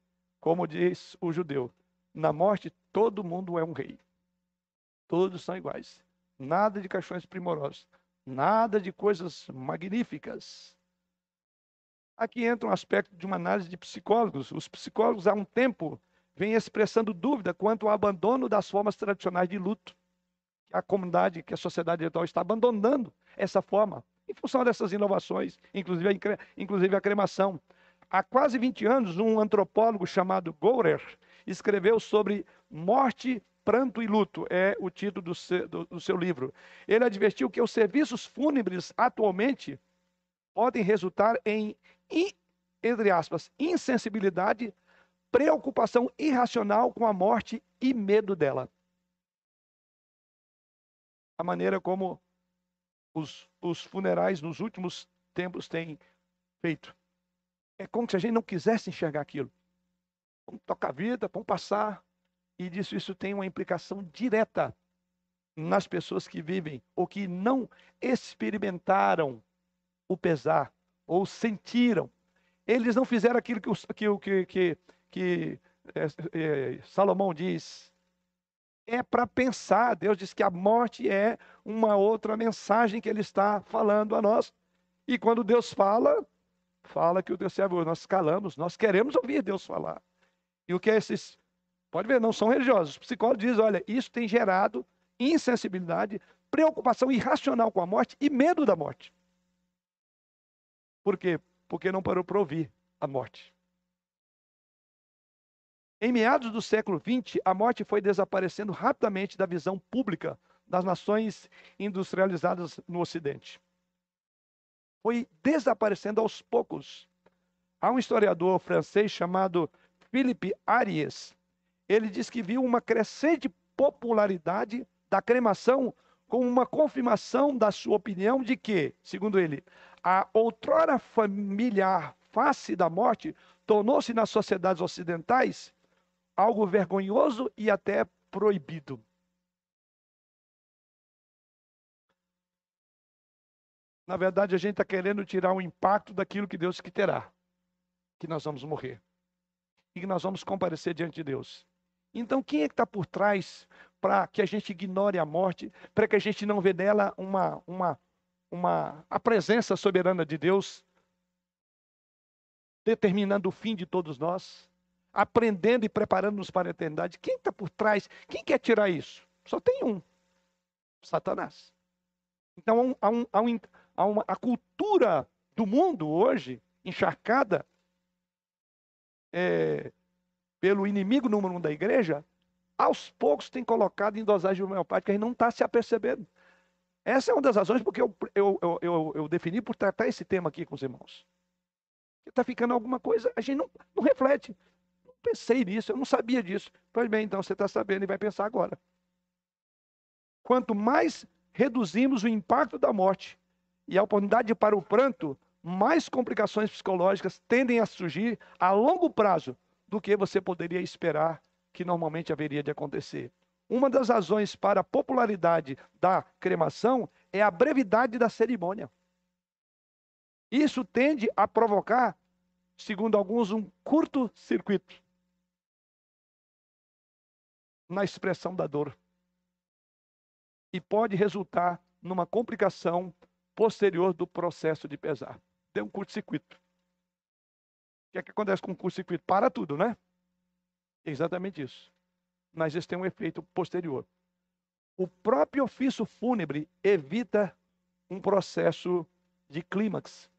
como diz o judeu, na morte todo mundo é um rei. Todos são iguais. Nada de caixões primorosos. Nada de coisas magníficas. Aqui entra um aspecto de uma análise de psicólogos. Os psicólogos, há um tempo, vêm expressando dúvida quanto ao abandono das formas tradicionais de luto. A comunidade, que a sociedade atual está abandonando essa forma, em função dessas inovações, inclusive a, inclusive a cremação. Há quase 20 anos, um antropólogo chamado Gourer escreveu sobre morte, pranto e luto, é o título do seu, do, do seu livro. Ele advertiu que os serviços fúnebres atualmente podem resultar em entre aspas, insensibilidade, preocupação irracional com a morte e medo dela. A maneira como os, os funerais nos últimos tempos têm feito. É como se a gente não quisesse enxergar aquilo. Vamos tocar a vida, vamos passar. E disso isso tem uma implicação direta nas pessoas que vivem ou que não experimentaram o pesar, ou sentiram. Eles não fizeram aquilo que, que, que, que é, é, Salomão diz. É para pensar. Deus diz que a morte é uma outra mensagem que Ele está falando a nós. E quando Deus fala, fala que o Deus servo, nós calamos, nós queremos ouvir Deus falar. E o que esses. Pode ver, não são religiosos. Os psicólogos dizem: olha, isso tem gerado insensibilidade, preocupação irracional com a morte e medo da morte. Por quê? Porque não parou para ouvir a morte. Em meados do século XX, a morte foi desaparecendo rapidamente da visão pública das nações industrializadas no Ocidente. Foi desaparecendo aos poucos. Há um historiador francês chamado Philippe Ariès. Ele diz que viu uma crescente popularidade da cremação com uma confirmação da sua opinião de que, segundo ele, a outrora familiar face da morte tornou-se nas sociedades ocidentais algo vergonhoso e até proibido. Na verdade, a gente está querendo tirar o impacto daquilo que Deus que terá, que nós vamos morrer e que nós vamos comparecer diante de Deus. Então, quem é que está por trás para que a gente ignore a morte, para que a gente não vê nela uma, uma, uma, a presença soberana de Deus, determinando o fim de todos nós, aprendendo e preparando-nos para a eternidade? Quem está por trás? Quem quer tirar isso? Só tem um: Satanás. Então, há, um, há, um, há uma, a cultura do mundo hoje, encharcada é, pelo inimigo número um da igreja, aos poucos tem colocado em dosagem homeopática e não está se apercebendo. Essa é uma das razões porque eu, eu, eu, eu, eu defini por tratar esse tema aqui com os irmãos. Está ficando alguma coisa, a gente não, não reflete. Não pensei nisso, eu não sabia disso. Pois bem, então você está sabendo e vai pensar agora. Quanto mais reduzimos o impacto da morte e a oportunidade para o pranto, mais complicações psicológicas tendem a surgir a longo prazo do que você poderia esperar que normalmente haveria de acontecer. Uma das razões para a popularidade da cremação é a brevidade da cerimônia. Isso tende a provocar, segundo alguns, um curto-circuito na expressão da dor. E pode resultar numa complicação posterior do processo de pesar. Tem um curto-circuito. Que, é que acontece com o curto-circuito? Para tudo, né? Exatamente isso. Mas isso tem um efeito posterior. O próprio ofício fúnebre evita um processo de clímax.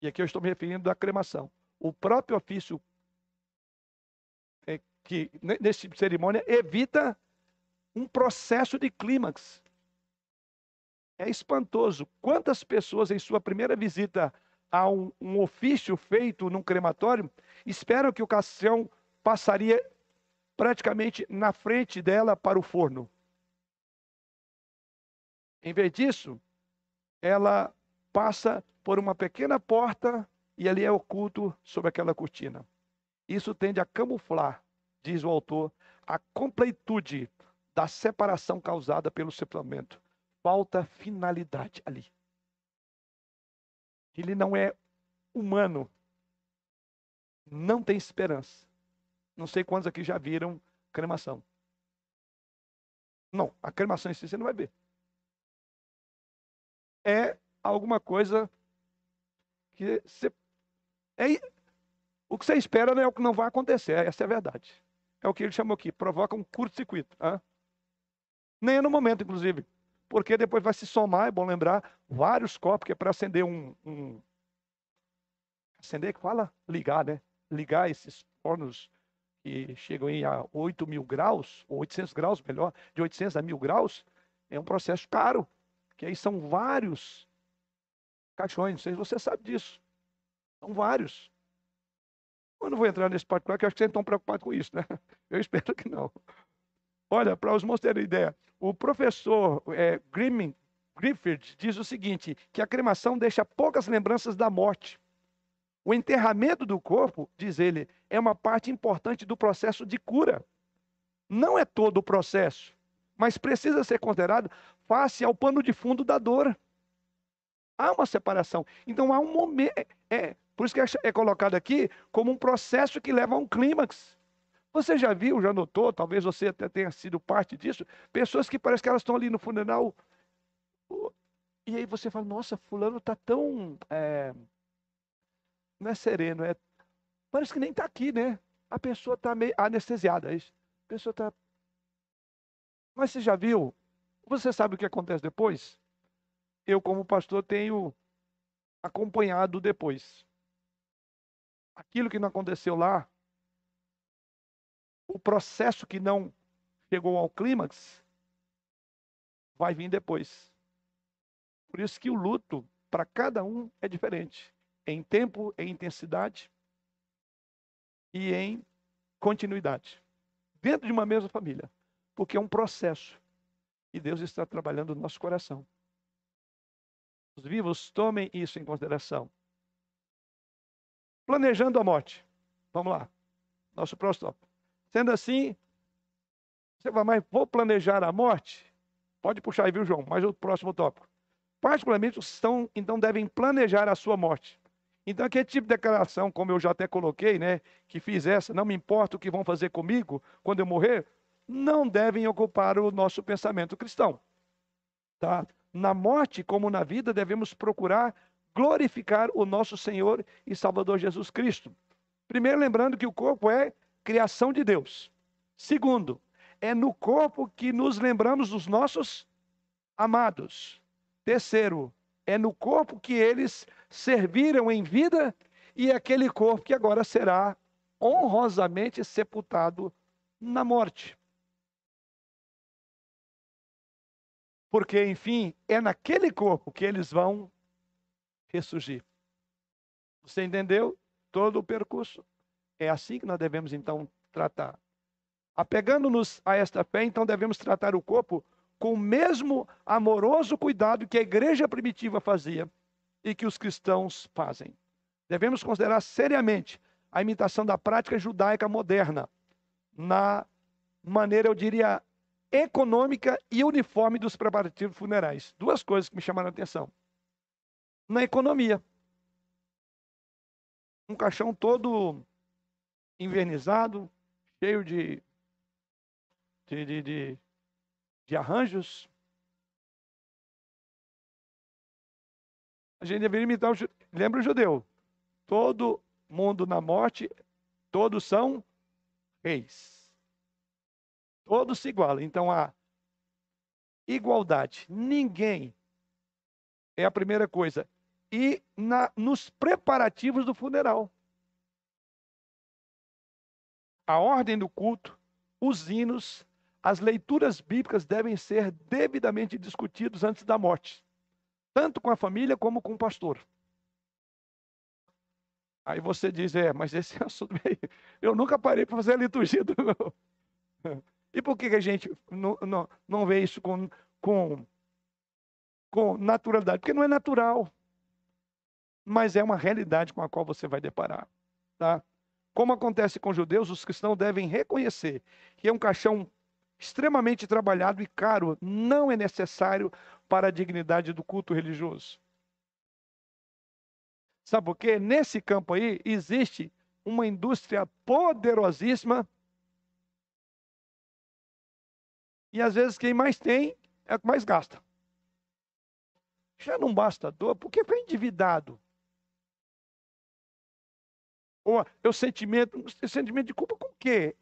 E aqui eu estou me referindo à cremação. O próprio ofício é, que nesse cerimônia evita um processo de clímax. É espantoso. Quantas pessoas em sua primeira visita a um, um ofício feito num crematório, esperam que o caixão passaria praticamente na frente dela para o forno. Em vez disso, ela passa por uma pequena porta e ali é oculto sob aquela cortina. Isso tende a camuflar, diz o autor, a completude da separação causada pelo sepultamento. Falta finalidade ali. Ele não é humano. Não tem esperança. Não sei quantos aqui já viram cremação. Não, a cremação em si você não vai ver. É alguma coisa que você. É, o que você espera não é o que não vai acontecer, essa é a verdade. É o que ele chamou aqui, provoca um curto-circuito. Nem é no momento, inclusive porque depois vai se somar, é bom lembrar, vários copos, que é para acender um, um. Acender, que fala? Ligar, né? Ligar esses fornos que chegam aí a 8 mil graus, ou 800 graus, melhor, de 800 a 1000 graus, é um processo caro, que aí são vários caixões, não sei se você sabe disso. São vários. Eu não vou entrar nesse particular, porque acho que vocês estão preocupados com isso, né? [laughs] Eu espero que não. Olha, para os irmãos terem ideia, o professor é, Grimming, Griffith diz o seguinte: que a cremação deixa poucas lembranças da morte. O enterramento do corpo, diz ele, é uma parte importante do processo de cura. Não é todo o processo, mas precisa ser considerado face ao pano de fundo da dor. Há uma separação. Então há um momento. É, é, por isso que é, é colocado aqui como um processo que leva a um clímax. Você já viu, já notou, talvez você até tenha sido parte disso, pessoas que parece que elas estão ali no funeral. E aí você fala, nossa, fulano está tão. É, não é sereno, é. Parece que nem está aqui, né? A pessoa está meio anestesiada. É a pessoa está. Mas você já viu Você sabe o que acontece depois? Eu, como pastor, tenho acompanhado depois. Aquilo que não aconteceu lá, o processo que não chegou ao clímax, vai vir depois. Por isso que o luto, para cada um, é diferente. Em tempo, em intensidade e em continuidade. Dentro de uma mesma família. Porque é um processo. E Deus está trabalhando no nosso coração. Os vivos tomem isso em consideração. Planejando a morte. Vamos lá. Nosso próximo tópico. Sendo assim, você vai, mas vou planejar a morte? Pode puxar aí, viu, João? Mas o próximo tópico. Particularmente, os estão, então, devem planejar a sua morte. Então, aquele tipo de declaração, como eu já até coloquei, né, que fiz essa, não me importa o que vão fazer comigo quando eu morrer, não devem ocupar o nosso pensamento cristão. Tá? Na morte, como na vida, devemos procurar glorificar o nosso Senhor e Salvador Jesus Cristo. Primeiro, lembrando que o corpo é criação de Deus. Segundo, é no corpo que nos lembramos dos nossos amados. Terceiro, é no corpo que eles serviram em vida e aquele corpo que agora será honrosamente sepultado na morte. Porque, enfim, é naquele corpo que eles vão ressurgir. Você entendeu todo o percurso? É assim que nós devemos então tratar. Apegando-nos a esta fé, então devemos tratar o corpo com o mesmo amoroso cuidado que a igreja primitiva fazia e que os cristãos fazem. Devemos considerar seriamente a imitação da prática judaica moderna na maneira, eu diria, econômica e uniforme dos preparativos funerais. Duas coisas que me chamaram a atenção. Na economia, um caixão todo invernizado, cheio de, de, de, de, de arranjos. A gente deveria imitar o. Lembra o judeu? Todo mundo na morte, todos são reis. Todos se igualam. Então há igualdade. Ninguém é a primeira coisa. E na, nos preparativos do funeral a ordem do culto, os hinos, as leituras bíblicas devem ser devidamente discutidos antes da morte, tanto com a família como com o pastor. Aí você diz, é, mas esse [laughs] assunto, eu nunca parei para fazer a liturgia do meu. [laughs] E por que a gente não, não, não vê isso com, com, com naturalidade? Porque não é natural, mas é uma realidade com a qual você vai deparar. Tá? Como acontece com judeus, os cristãos devem reconhecer que é um caixão extremamente trabalhado e caro não é necessário para a dignidade do culto religioso. Sabe por quê? Nesse campo aí existe uma indústria poderosíssima. E às vezes quem mais tem é o que mais gasta. Já não basta dor, porque foi endividado ou eu sentimento, sentimento de culpa com o quê?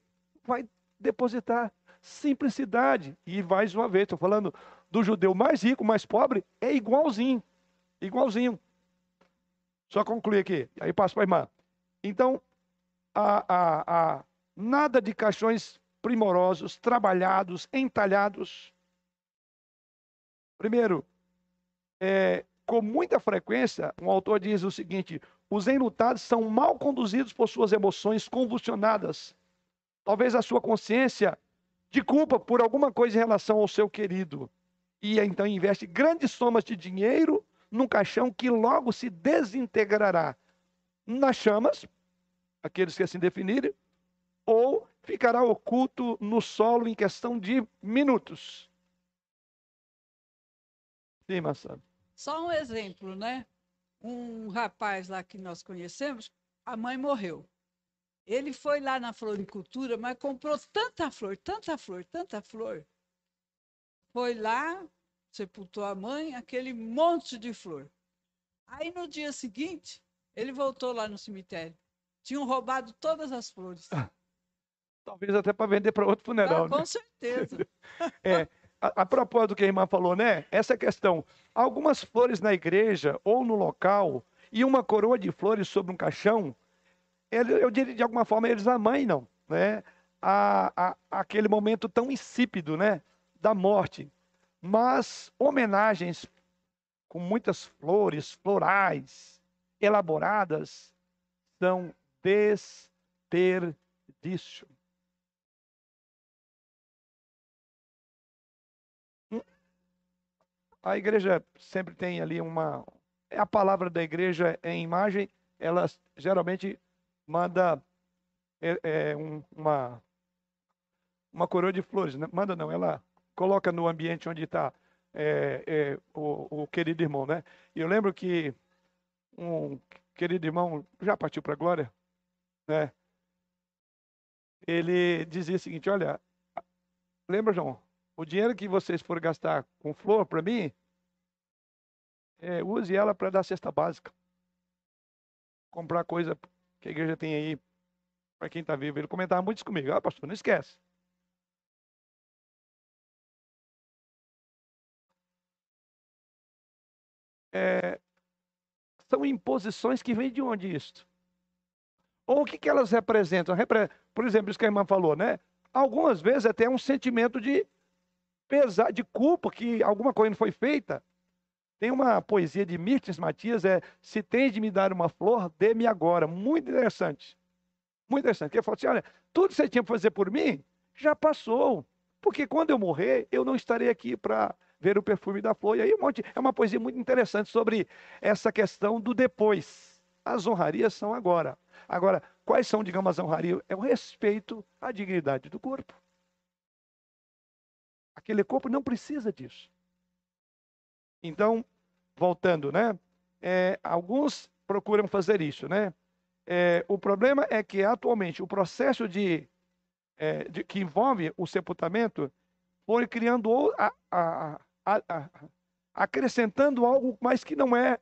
Vai depositar simplicidade. E mais uma vez, estou falando do judeu mais rico, mais pobre, é igualzinho. Igualzinho. Só concluir aqui, aí passo para a irmã. Então, a, a, a, nada de caixões primorosos, trabalhados, entalhados. Primeiro, é, com muita frequência, um autor diz o seguinte: os enlutados são mal conduzidos por suas emoções convulsionadas. Talvez a sua consciência de culpa por alguma coisa em relação ao seu querido. E então investe grandes somas de dinheiro num caixão que logo se desintegrará nas chamas, aqueles que assim definirem, ou ficará oculto no solo em questão de minutos. Sim, Massado. Só um exemplo, né? Um rapaz lá que nós conhecemos, a mãe morreu. Ele foi lá na floricultura, mas comprou tanta flor, tanta flor, tanta flor. Foi lá, sepultou a mãe, aquele monte de flor. Aí no dia seguinte, ele voltou lá no cemitério. Tinham roubado todas as flores. Talvez até para vender para outro funeral. Ah, com né? certeza. [laughs] é, a, a propósito do que a irmã falou, né? Essa questão. Algumas flores na igreja ou no local e uma coroa de flores sobre um caixão, eu diria de alguma forma eles amainam, né? A, a, aquele momento tão insípido, né? Da morte. Mas homenagens com muitas flores, florais, elaboradas, são desperdício. A igreja sempre tem ali uma. A palavra da igreja em imagem, ela geralmente manda é, é, um, uma, uma coroa de flores. Né? Manda não, ela coloca no ambiente onde está é, é, o, o, querido irmão, né? E eu lembro que um querido irmão já partiu para a glória, né? Ele dizia o seguinte: olha, lembra, João? O dinheiro que vocês forem gastar com flor para mim, é, use ela para dar cesta básica. Comprar coisa que a igreja tem aí para quem está vivo. Ele comentava muito isso comigo. Ah, pastor, não esquece. É, são imposições que vêm de onde isto? Ou o que, que elas representam? Por exemplo, isso que a irmã falou, né? Algumas vezes até um sentimento de pesar, de culpa que alguma coisa não foi feita. Tem uma poesia de Mirtes Matias, é Se tens de me dar uma flor, dê-me agora. Muito interessante. Muito interessante. Ele falou assim: olha, tudo que você tinha para fazer por mim já passou. Porque quando eu morrer, eu não estarei aqui para ver o perfume da flor. E aí um monte, é uma poesia muito interessante sobre essa questão do depois. As honrarias são agora. Agora, quais são, digamos, as honrarias? É o respeito à dignidade do corpo. Aquele corpo não precisa disso. Então, voltando, né? É, alguns procuram fazer isso, né? É, o problema é que atualmente o processo de, é, de, que envolve o sepultamento foi criando a, a, a, acrescentando algo mais que não é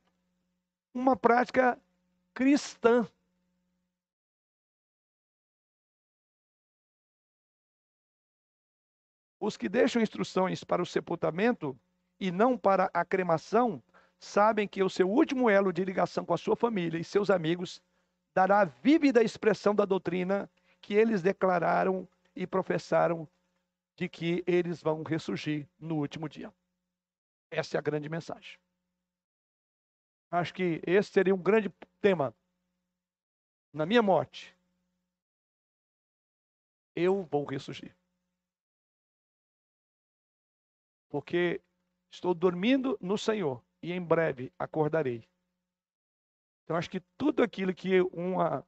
uma prática cristã. Os que deixam instruções para o sepultamento e não para a cremação, sabem que o seu último elo de ligação com a sua família e seus amigos dará a vívida expressão da doutrina que eles declararam e professaram de que eles vão ressurgir no último dia. Essa é a grande mensagem. Acho que esse seria um grande tema. Na minha morte, eu vou ressurgir. Porque estou dormindo no Senhor e em breve acordarei. Então, acho que tudo aquilo que uma,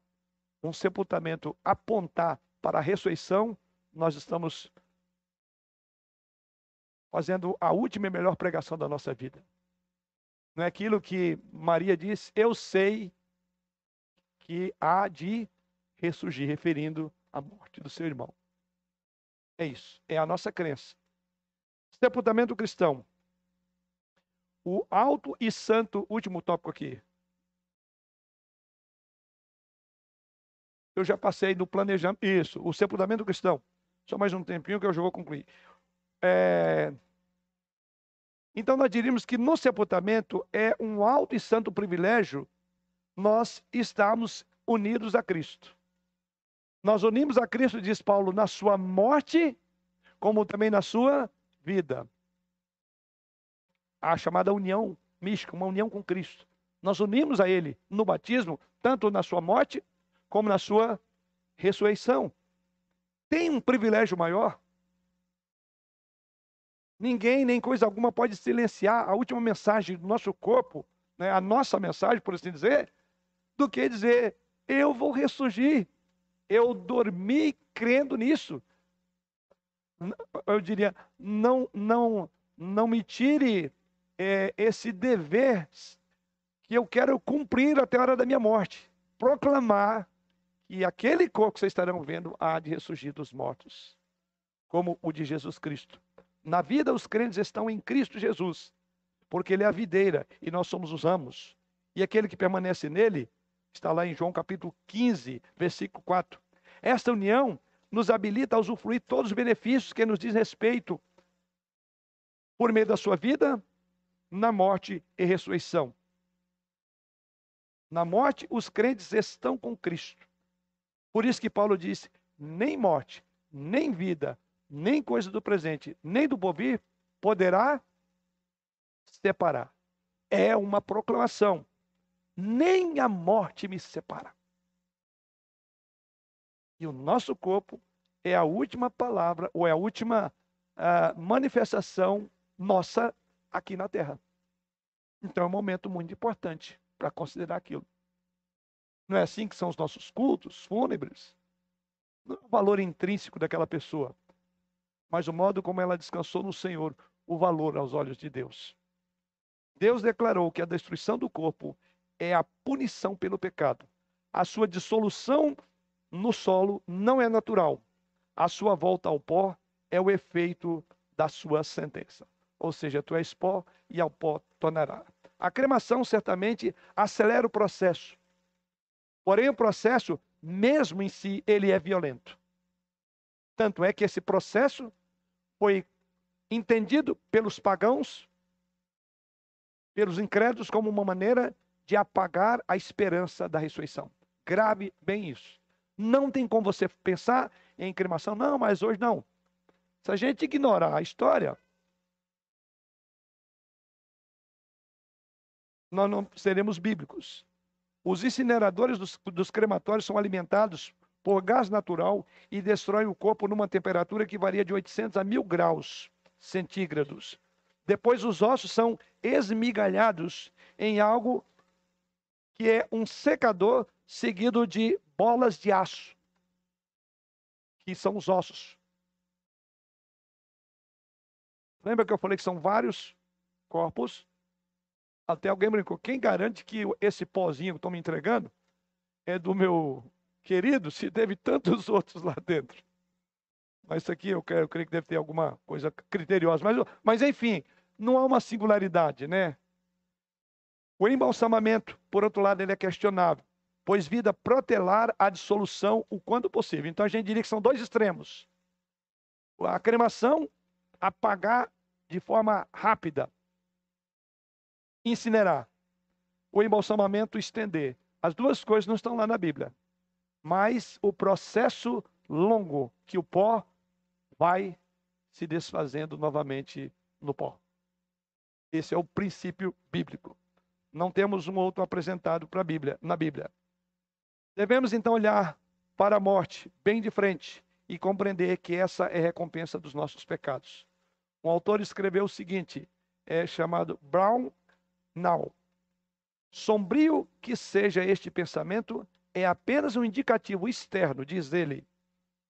um sepultamento apontar para a ressurreição, nós estamos fazendo a última e melhor pregação da nossa vida. Não é aquilo que Maria disse, eu sei que há de ressurgir, referindo à morte do seu irmão. É isso, é a nossa crença. Sepultamento cristão. O alto e santo, último tópico aqui. Eu já passei no planejamento. Isso, o sepultamento cristão. Só mais um tempinho que eu já vou concluir. É... Então, nós diríamos que no sepultamento é um alto e santo privilégio nós estarmos unidos a Cristo. Nós unimos a Cristo, diz Paulo, na sua morte, como também na sua vida. A chamada união mística, uma união com Cristo. Nós unimos a Ele no batismo, tanto na sua morte como na sua ressurreição. Tem um privilégio maior? Ninguém, nem coisa alguma, pode silenciar a última mensagem do nosso corpo, né, a nossa mensagem, por assim dizer, do que dizer: eu vou ressurgir. Eu dormi crendo nisso. Eu diria: não, não, não me tire é, esse dever que eu quero cumprir até a hora da minha morte. Proclamar que aquele corpo que vocês estarão vendo há de ressurgir dos mortos, como o de Jesus Cristo. Na vida, os crentes estão em Cristo Jesus, porque Ele é a videira e nós somos os ramos. E aquele que permanece nele, está lá em João capítulo 15, versículo 4. Esta união nos habilita a usufruir todos os benefícios que nos diz respeito por meio da sua vida, na morte e ressurreição. Na morte, os crentes estão com Cristo. Por isso que Paulo disse: nem morte, nem vida, nem coisa do presente, nem do porvir poderá separar. É uma proclamação. Nem a morte me separa. E o nosso corpo é a última palavra, ou é a última uh, manifestação nossa aqui na Terra. Então é um momento muito importante para considerar aquilo. Não é assim que são os nossos cultos fúnebres? Não é o valor intrínseco daquela pessoa, mas o modo como ela descansou no Senhor, o valor aos olhos de Deus. Deus declarou que a destruição do corpo é a punição pelo pecado. A sua dissolução no solo não é natural. A sua volta ao pó é o efeito da sua sentença. Ou seja, tu és pó e ao pó tornará. A cremação certamente acelera o processo. Porém, o processo, mesmo em si, ele é violento. Tanto é que esse processo foi entendido pelos pagãos, pelos incrédulos, como uma maneira de apagar a esperança da ressurreição. Grave bem isso. Não tem como você pensar em cremação, não, mas hoje não. Se a gente ignorar a história, nós não seremos bíblicos. Os incineradores dos, dos crematórios são alimentados por gás natural e destroem o corpo numa temperatura que varia de 800 a 1000 graus centígrados. Depois, os ossos são esmigalhados em algo que é um secador seguido de bolas de aço, que são os ossos. Lembra que eu falei que são vários corpos até alguém brincou. Quem garante que esse pozinho que estão me entregando é do meu querido, se teve tantos [laughs] outros lá dentro? Mas isso aqui eu, quero, eu creio que deve ter alguma coisa criteriosa. Mas, mas enfim, não há uma singularidade, né? O embalsamamento, por outro lado, ele é questionável, pois vida protelar a dissolução o quanto possível. Então a gente diria que são dois extremos. A cremação, apagar de forma rápida, incinerar. O embalsamamento, estender. As duas coisas não estão lá na Bíblia. Mas o processo longo que o pó vai se desfazendo novamente no pó. Esse é o princípio bíblico. Não temos um outro apresentado para a Bíblia, na Bíblia. Devemos então olhar para a morte bem de frente e compreender que essa é a recompensa dos nossos pecados. Um autor escreveu o seguinte, é chamado Brown não. Sombrio que seja este pensamento, é apenas um indicativo externo, diz ele,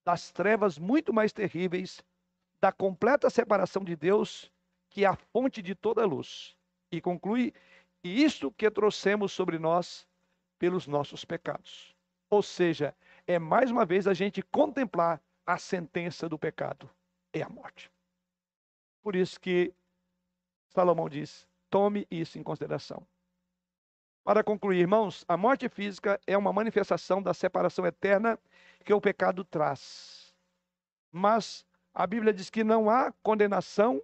das trevas muito mais terríveis, da completa separação de Deus, que é a fonte de toda luz. E conclui, e isto que trouxemos sobre nós pelos nossos pecados. Ou seja, é mais uma vez a gente contemplar a sentença do pecado, é a morte. Por isso que Salomão diz: Tome isso em consideração. Para concluir, irmãos, a morte física é uma manifestação da separação eterna que o pecado traz. Mas a Bíblia diz que não há condenação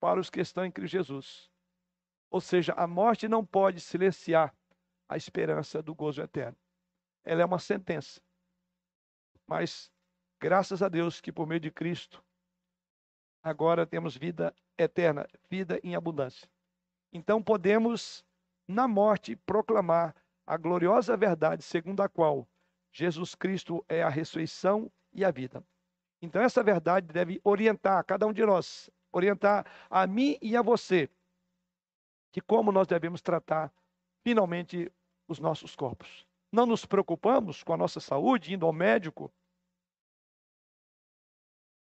para os que estão em Cristo Jesus. Ou seja, a morte não pode silenciar a esperança do gozo eterno. Ela é uma sentença. Mas graças a Deus que por meio de Cristo agora temos vida eterna, vida em abundância. Então podemos, na morte, proclamar a gloriosa verdade segundo a qual Jesus Cristo é a ressurreição e a vida. Então essa verdade deve orientar cada um de nós, orientar a mim e a você, de como nós devemos tratar finalmente os nossos corpos. Não nos preocupamos com a nossa saúde, indo ao médico,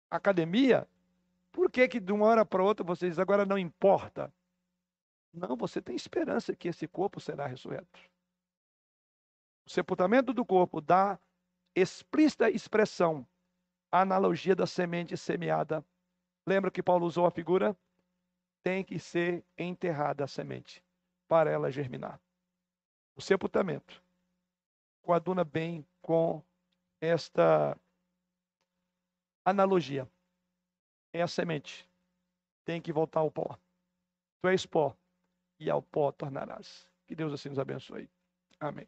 academia. Por que que de uma hora para outra vocês agora não importa? Não, você tem esperança que esse corpo será ressurreto. O sepultamento do corpo dá explícita expressão à analogia da semente semeada. Lembra que Paulo usou a figura? Tem que ser enterrada a semente para ela germinar. O sepultamento coaduna bem com esta analogia. É a semente. tem que voltar ao pó. Tu és pó, e ao pó tornarás. Que Deus assim nos abençoe. Amém.